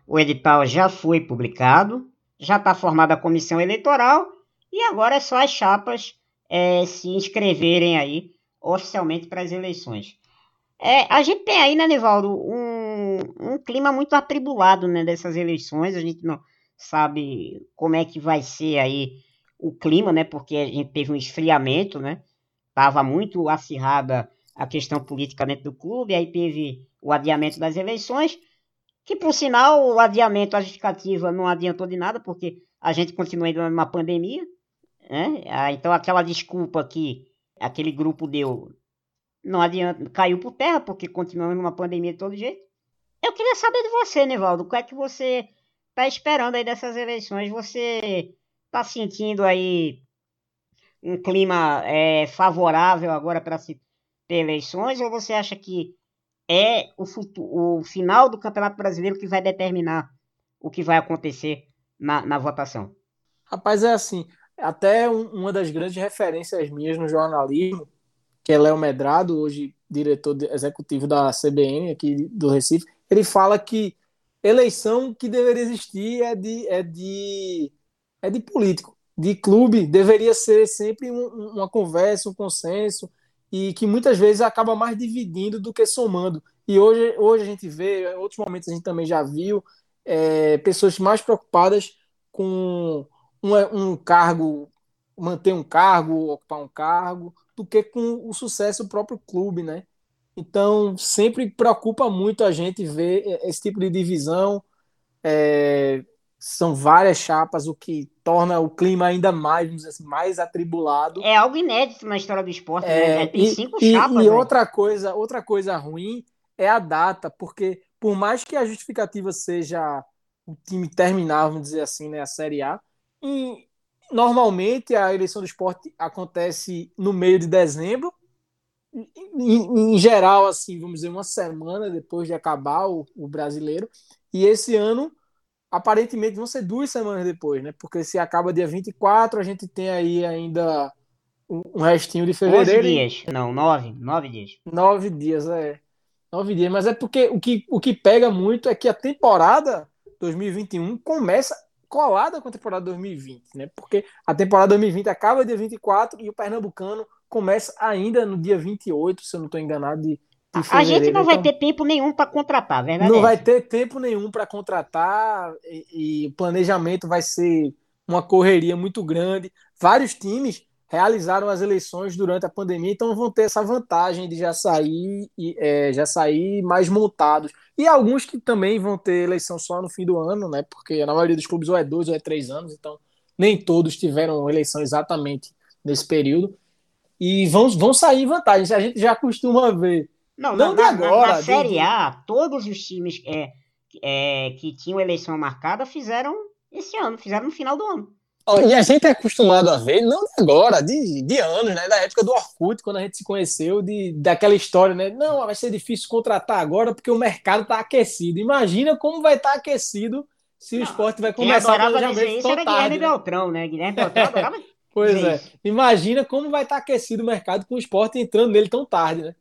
O edital já foi publicado, já está formada a comissão eleitoral e agora é só as chapas é, se inscreverem aí oficialmente para as eleições. É, a gente tem aí, né, Nivaldo, um, um clima muito atribulado né, dessas eleições. A gente não sabe como é que vai ser aí o clima, né? Porque a gente teve um esfriamento, né? Tava muito acirrada a questão política dentro do clube, aí teve o adiamento das eleições, que por sinal o adiamento, a justificativa não adiantou de nada, porque a gente continua ainda numa pandemia, né? Ah, então aquela desculpa que aquele grupo deu não adianta, caiu por terra, porque continuamos numa pandemia de todo jeito. Eu queria saber de você, Nevaldo, o que é que você está esperando aí dessas eleições? Você está sentindo aí um clima é, favorável agora para se ter eleições ou você acha que é o, futuro, o final do Campeonato Brasileiro que vai determinar o que vai acontecer na, na votação? Rapaz, é assim, até um, uma das grandes referências minhas no jornalismo, que é Léo Medrado, hoje diretor executivo da CBN aqui do Recife, ele fala que eleição que deveria existir é de, é de, é de político, de clube, deveria ser sempre um, uma conversa, um consenso, e que muitas vezes acaba mais dividindo do que somando. E hoje, hoje a gente vê, em outros momentos a gente também já viu, é, pessoas mais preocupadas com um, um cargo, manter um cargo, ocupar um cargo, do que com o sucesso do próprio clube, né? Então, sempre preocupa muito a gente ver esse tipo de divisão. É, são várias chapas, o que torna o clima ainda mais, assim, mais atribulado. É algo inédito na história do esporte, é, né? Tem e, cinco chapas. E, e outra coisa, outra coisa ruim é a data, porque por mais que a justificativa seja o time terminar, vamos dizer assim, né, a Série A, e, normalmente a eleição do esporte acontece no meio de dezembro, em, em, geral, assim, vamos dizer, uma semana depois de acabar o, o, brasileiro. E esse ano, aparentemente, vão ser duas semanas depois, né? Porque se acaba dia 24, a gente tem aí ainda um, restinho de fevereiro. Onze dias, não, nove, nove dias. Nove dias, é. Nove dias, mas é porque o que, o que pega muito é que a temporada 2021 começa colada com a temporada 2020, né? Porque a temporada 2020 acaba dia 24 e o Pernambucano começa ainda no dia 28, se eu não estou enganado, de A gente não vai então, ter tempo nenhum para contratar, verdade? Não vai ter tempo nenhum para contratar e, e o planejamento vai ser uma correria muito grande. Vários times realizaram as eleições durante a pandemia, então vão ter essa vantagem de já sair, é, já sair mais montados. E alguns que também vão ter eleição só no fim do ano, né? Porque na maioria dos clubes ou é dois ou é três anos, então nem todos tiveram eleição exatamente nesse período. E vão, vão sair em vantagem. A gente já costuma ver. Não, não na, agora. Na, na Série de... A, todos os times é, é, que tinham eleição marcada fizeram esse ano, fizeram no final do ano. E a gente é acostumado a ver, não agora, de, de anos, né? Da época do Orkut, quando a gente se conheceu, de, daquela história, né? Não, vai ser difícil contratar agora porque o mercado está aquecido. Imagina como vai estar tá aquecido se não, o esporte vai começar a dizer isso era Guilherme né? Beltrão, né? Guilherme Beltrão adorava Pois é. Imagina como vai estar tá aquecido o mercado com o esporte entrando nele tão tarde, né?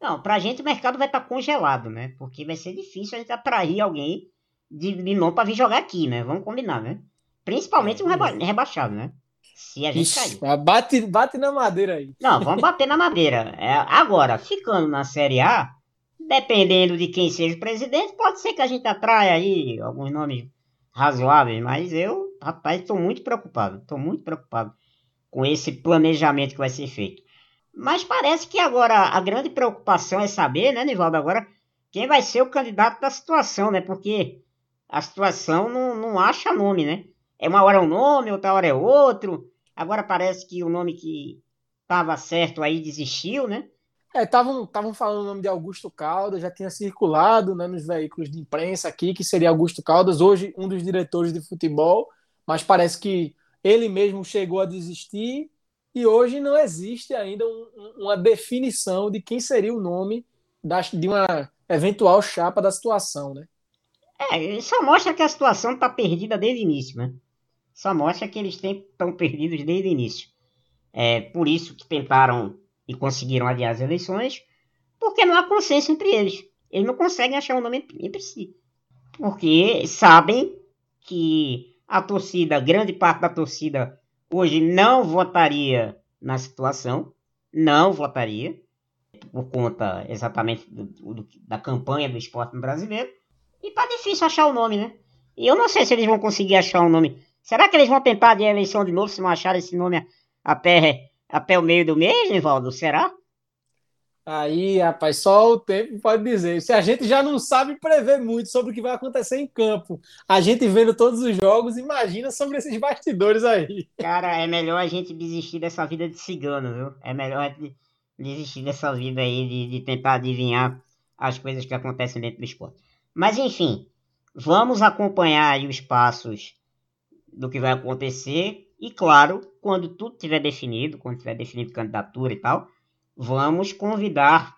Não, pra gente o mercado vai estar tá congelado, né? Porque vai ser difícil a gente atrair alguém de, de novo pra vir jogar aqui, né? Vamos combinar, né? Principalmente um reba rebaixado, né? Se a gente Ixi, cair. Bate, bate na madeira aí. Não, vamos bater na madeira. É, agora, ficando na Série A, dependendo de quem seja o presidente, pode ser que a gente atraia aí alguns nomes razoáveis, mas eu, rapaz, estou muito preocupado. Estou muito preocupado com esse planejamento que vai ser feito. Mas parece que agora a grande preocupação é saber, né, Nivaldo, agora quem vai ser o candidato da situação, né? Porque a situação não, não acha nome, né? É uma hora é um nome, outra hora é outro. Agora parece que o nome que estava certo aí desistiu, né? É, estavam falando o nome de Augusto Caldas, já tinha circulado né, nos veículos de imprensa aqui, que seria Augusto Caldas, hoje um dos diretores de futebol, mas parece que ele mesmo chegou a desistir e hoje não existe ainda um, uma definição de quem seria o nome da, de uma eventual chapa da situação, né? É, isso mostra que a situação está perdida desde o início, né? só mostra que eles estão perdidos desde o início. É por isso que tentaram e conseguiram adiar as eleições, porque não há consenso entre eles. Eles não conseguem achar um nome entre si. Porque sabem que a torcida, grande parte da torcida, hoje não votaria na situação, não votaria, por conta exatamente do, do, da campanha do esporte brasileiro. E tá difícil achar o nome, né? E eu não sei se eles vão conseguir achar um nome Será que eles vão tentar de eleição de novo se não acharem esse nome até, até o meio do mês, Nivaldo? Será? Aí, rapaz, só o tempo pode dizer. Se a gente já não sabe prever muito sobre o que vai acontecer em campo, a gente vendo todos os jogos, imagina sobre esses bastidores aí. Cara, é melhor a gente desistir dessa vida de cigano, viu? É melhor desistir dessa vida aí de, de tentar adivinhar as coisas que acontecem dentro do esporte. Mas enfim, vamos acompanhar os passos do que vai acontecer. E claro, quando tudo estiver definido, quando tiver definido candidatura e tal, vamos convidar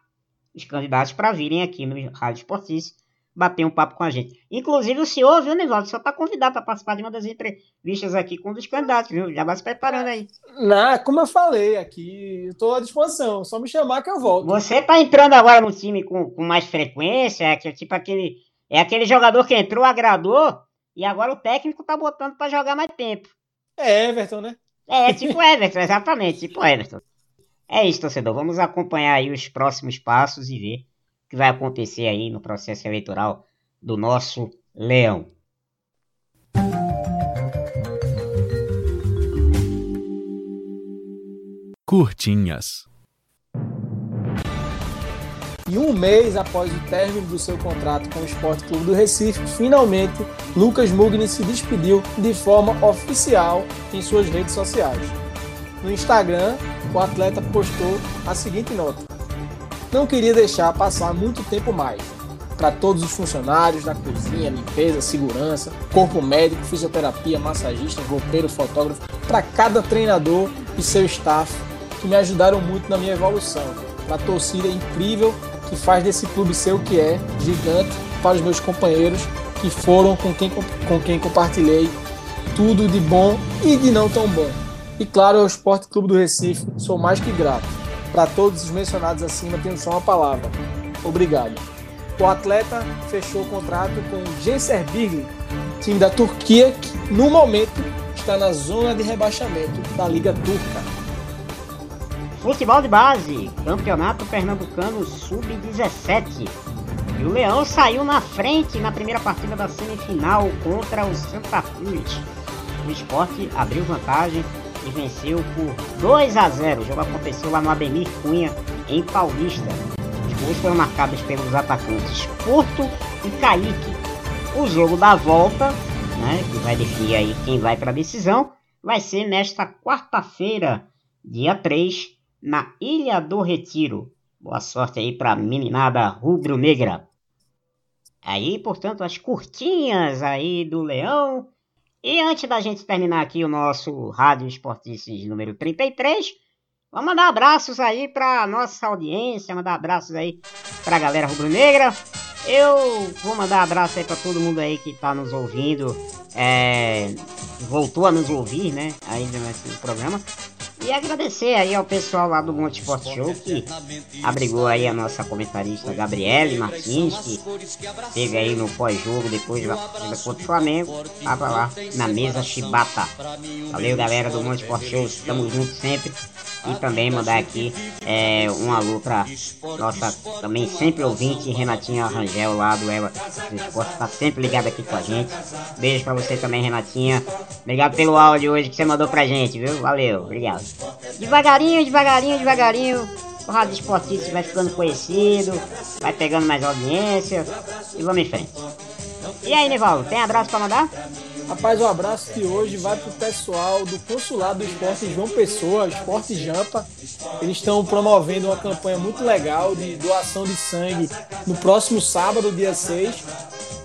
os candidatos para virem aqui no Rádio Esportice bater um papo com a gente. Inclusive o senhor, viu, Nivaldo, só está convidado para participar de uma das entrevistas aqui com um dos candidatos, viu? Já vai se preparando aí. Não, como eu falei aqui, estou à disposição, só me chamar que eu volto. Você está entrando agora no time com, com mais frequência, é tipo aquele, é aquele jogador que entrou, agradou, e agora o técnico tá botando para jogar mais tempo. É Everton, né? É, tipo Everton, exatamente, tipo Everton. É isso, torcedor. Vamos acompanhar aí os próximos passos e ver o que vai acontecer aí no processo eleitoral do nosso Leão. Curtinhas. E um mês após o término do seu contrato com o Esporte Clube do Recife, finalmente Lucas Mugni se despediu de forma oficial em suas redes sociais. No Instagram, o atleta postou a seguinte nota: Não queria deixar passar muito tempo mais. Para todos os funcionários da cozinha, limpeza, segurança, corpo médico, fisioterapia, massagista, roupeiro, fotógrafo, para cada treinador e seu staff que me ajudaram muito na minha evolução. Para torcida incrível que faz desse clube ser o que é, gigante, para os meus companheiros que foram com quem, com quem compartilhei tudo de bom e de não tão bom. E claro, ao Esporte Clube do Recife, sou mais que grato. Para todos os mencionados acima, tenho só uma palavra: obrigado. O atleta fechou o contrato com o Gençlerbirliğ, time da Turquia, que no momento está na zona de rebaixamento da Liga Turca. Futebol de base, Campeonato Pernambucano Sub-17. E o Leão saiu na frente na primeira partida da semifinal contra o Santa Cruz. O esporte abriu vantagem e venceu por 2 a 0. O jogo aconteceu lá no Ademir Cunha, em Paulista. Os gols foram marcados pelos atacantes Porto e Kaique. O jogo da volta, né, que vai definir aí quem vai para a decisão, vai ser nesta quarta-feira, dia 3, na Ilha do Retiro. Boa sorte aí para a meninada rubro-negra. Aí, portanto, as curtinhas aí do Leão. E antes da gente terminar aqui o nosso Rádio Esportices número 33, vamos mandar abraços aí para nossa audiência, mandar abraços aí para a galera rubro-negra. Eu vou mandar abraço aí para todo mundo aí que está nos ouvindo, é, voltou a nos ouvir, né, ainda nesse programa. E agradecer aí ao pessoal lá do Monte Sport Show que abrigou aí a nossa comentarista Gabriele Martins, que teve aí no pós-jogo depois da partida contra o Flamengo, tava lá na mesa Chibata. Valeu galera do Monte Sport Show, estamos juntos sempre. E também mandar aqui é, um alô pra nossa também sempre ouvinte Renatinha Rangel lá do Eva Esporte, tá sempre ligado aqui com a gente. Beijo pra você também, Renatinha. Obrigado pelo áudio hoje que você mandou pra gente, viu? Valeu, obrigado. Devagarinho, devagarinho, devagarinho, o Rádio Esportista vai ficando conhecido, vai pegando mais audiência e vamos em frente. E aí, Nivaldo, tem abraço pra mandar? Rapaz, o um abraço que hoje vai pro pessoal do Consulado do Esporte João Pessoa, Esporte Jampa. Eles estão promovendo uma campanha muito legal de doação de sangue no próximo sábado, dia 6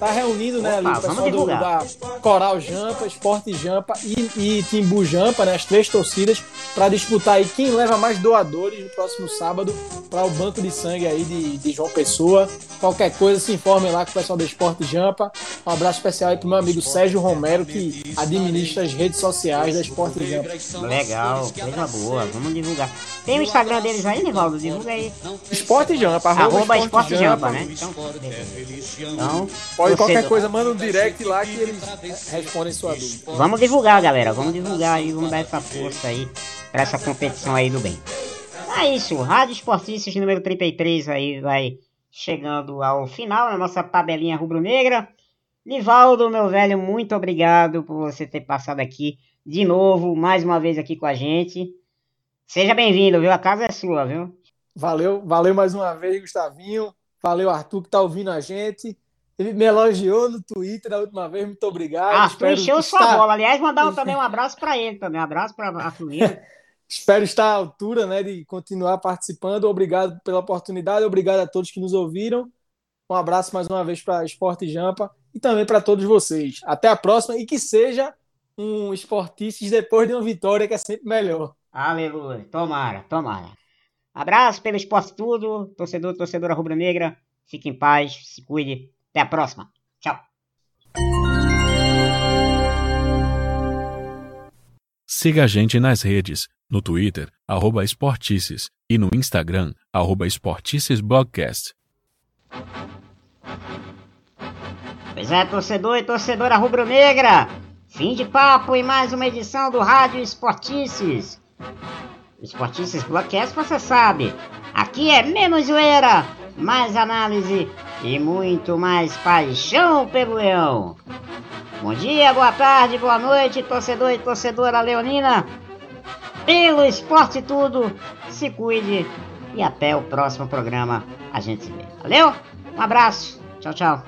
tá reunindo, né, ali o pessoal do, da Coral Jampa, Esporte Jampa e, e Timbu Jampa, né, as três torcidas, para disputar aí quem leva mais doadores no próximo sábado para o banco de sangue aí de, de João Pessoa. Qualquer coisa, se informe lá com o pessoal do Esporte Jampa. Um abraço especial aí pro meu amigo Sérgio Romero, que administra as redes sociais da Esporte Jampa. Legal, coisa boa, vamos divulgar. Tem o Instagram deles aí, Nivaldo? Divulga aí. Esporte Jampa, arroba, arroba Esporte Jampa, né? Então, então pode qualquer coisa, manda um direct lá que eles respondem sua dúvida. Vamos divulgar, galera. Vamos divulgar aí, vamos dar essa força aí pra essa competição aí do bem. É isso, Rádio Esportistas número 33 aí vai chegando ao final na nossa tabelinha rubro-negra. Nivaldo, meu velho, muito obrigado por você ter passado aqui de novo, mais uma vez aqui com a gente. Seja bem-vindo, viu? A casa é sua, viu? Valeu, valeu mais uma vez, Gustavinho. Valeu, Arthur, que tá ouvindo a gente. Ele me elogiou no Twitter da última vez, muito obrigado. Arthur encheu sua estar... bola. Aliás, mandar também um abraço para ele também. Um abraço para Arthur Espero estar à altura né, de continuar participando. Obrigado pela oportunidade, obrigado a todos que nos ouviram. Um abraço mais uma vez para Esporte Jampa e também para todos vocês. Até a próxima e que seja um Esportices depois de uma vitória, que é sempre melhor. Aleluia. Tomara, tomara. Abraço pelo esporte tudo, torcedor, torcedora rubro-negra. Fique em paz, se cuide. Até a próxima. Tchau. Siga a gente nas redes, no Twitter, arroba Esportices, e no Instagram, arroba Esporticesblogcast. Pois é, torcedor e torcedora rubro-negra, fim de papo e mais uma edição do Rádio Esportices. Esportices Blogcast, você sabe, aqui é menos zoeira, mais análise e muito mais paixão pelo leão. Bom dia, boa tarde, boa noite, torcedor e torcedora leonina. Pelo esporte tudo, se cuide e até o próximo programa a gente se vê. Valeu? Um abraço. Tchau, tchau.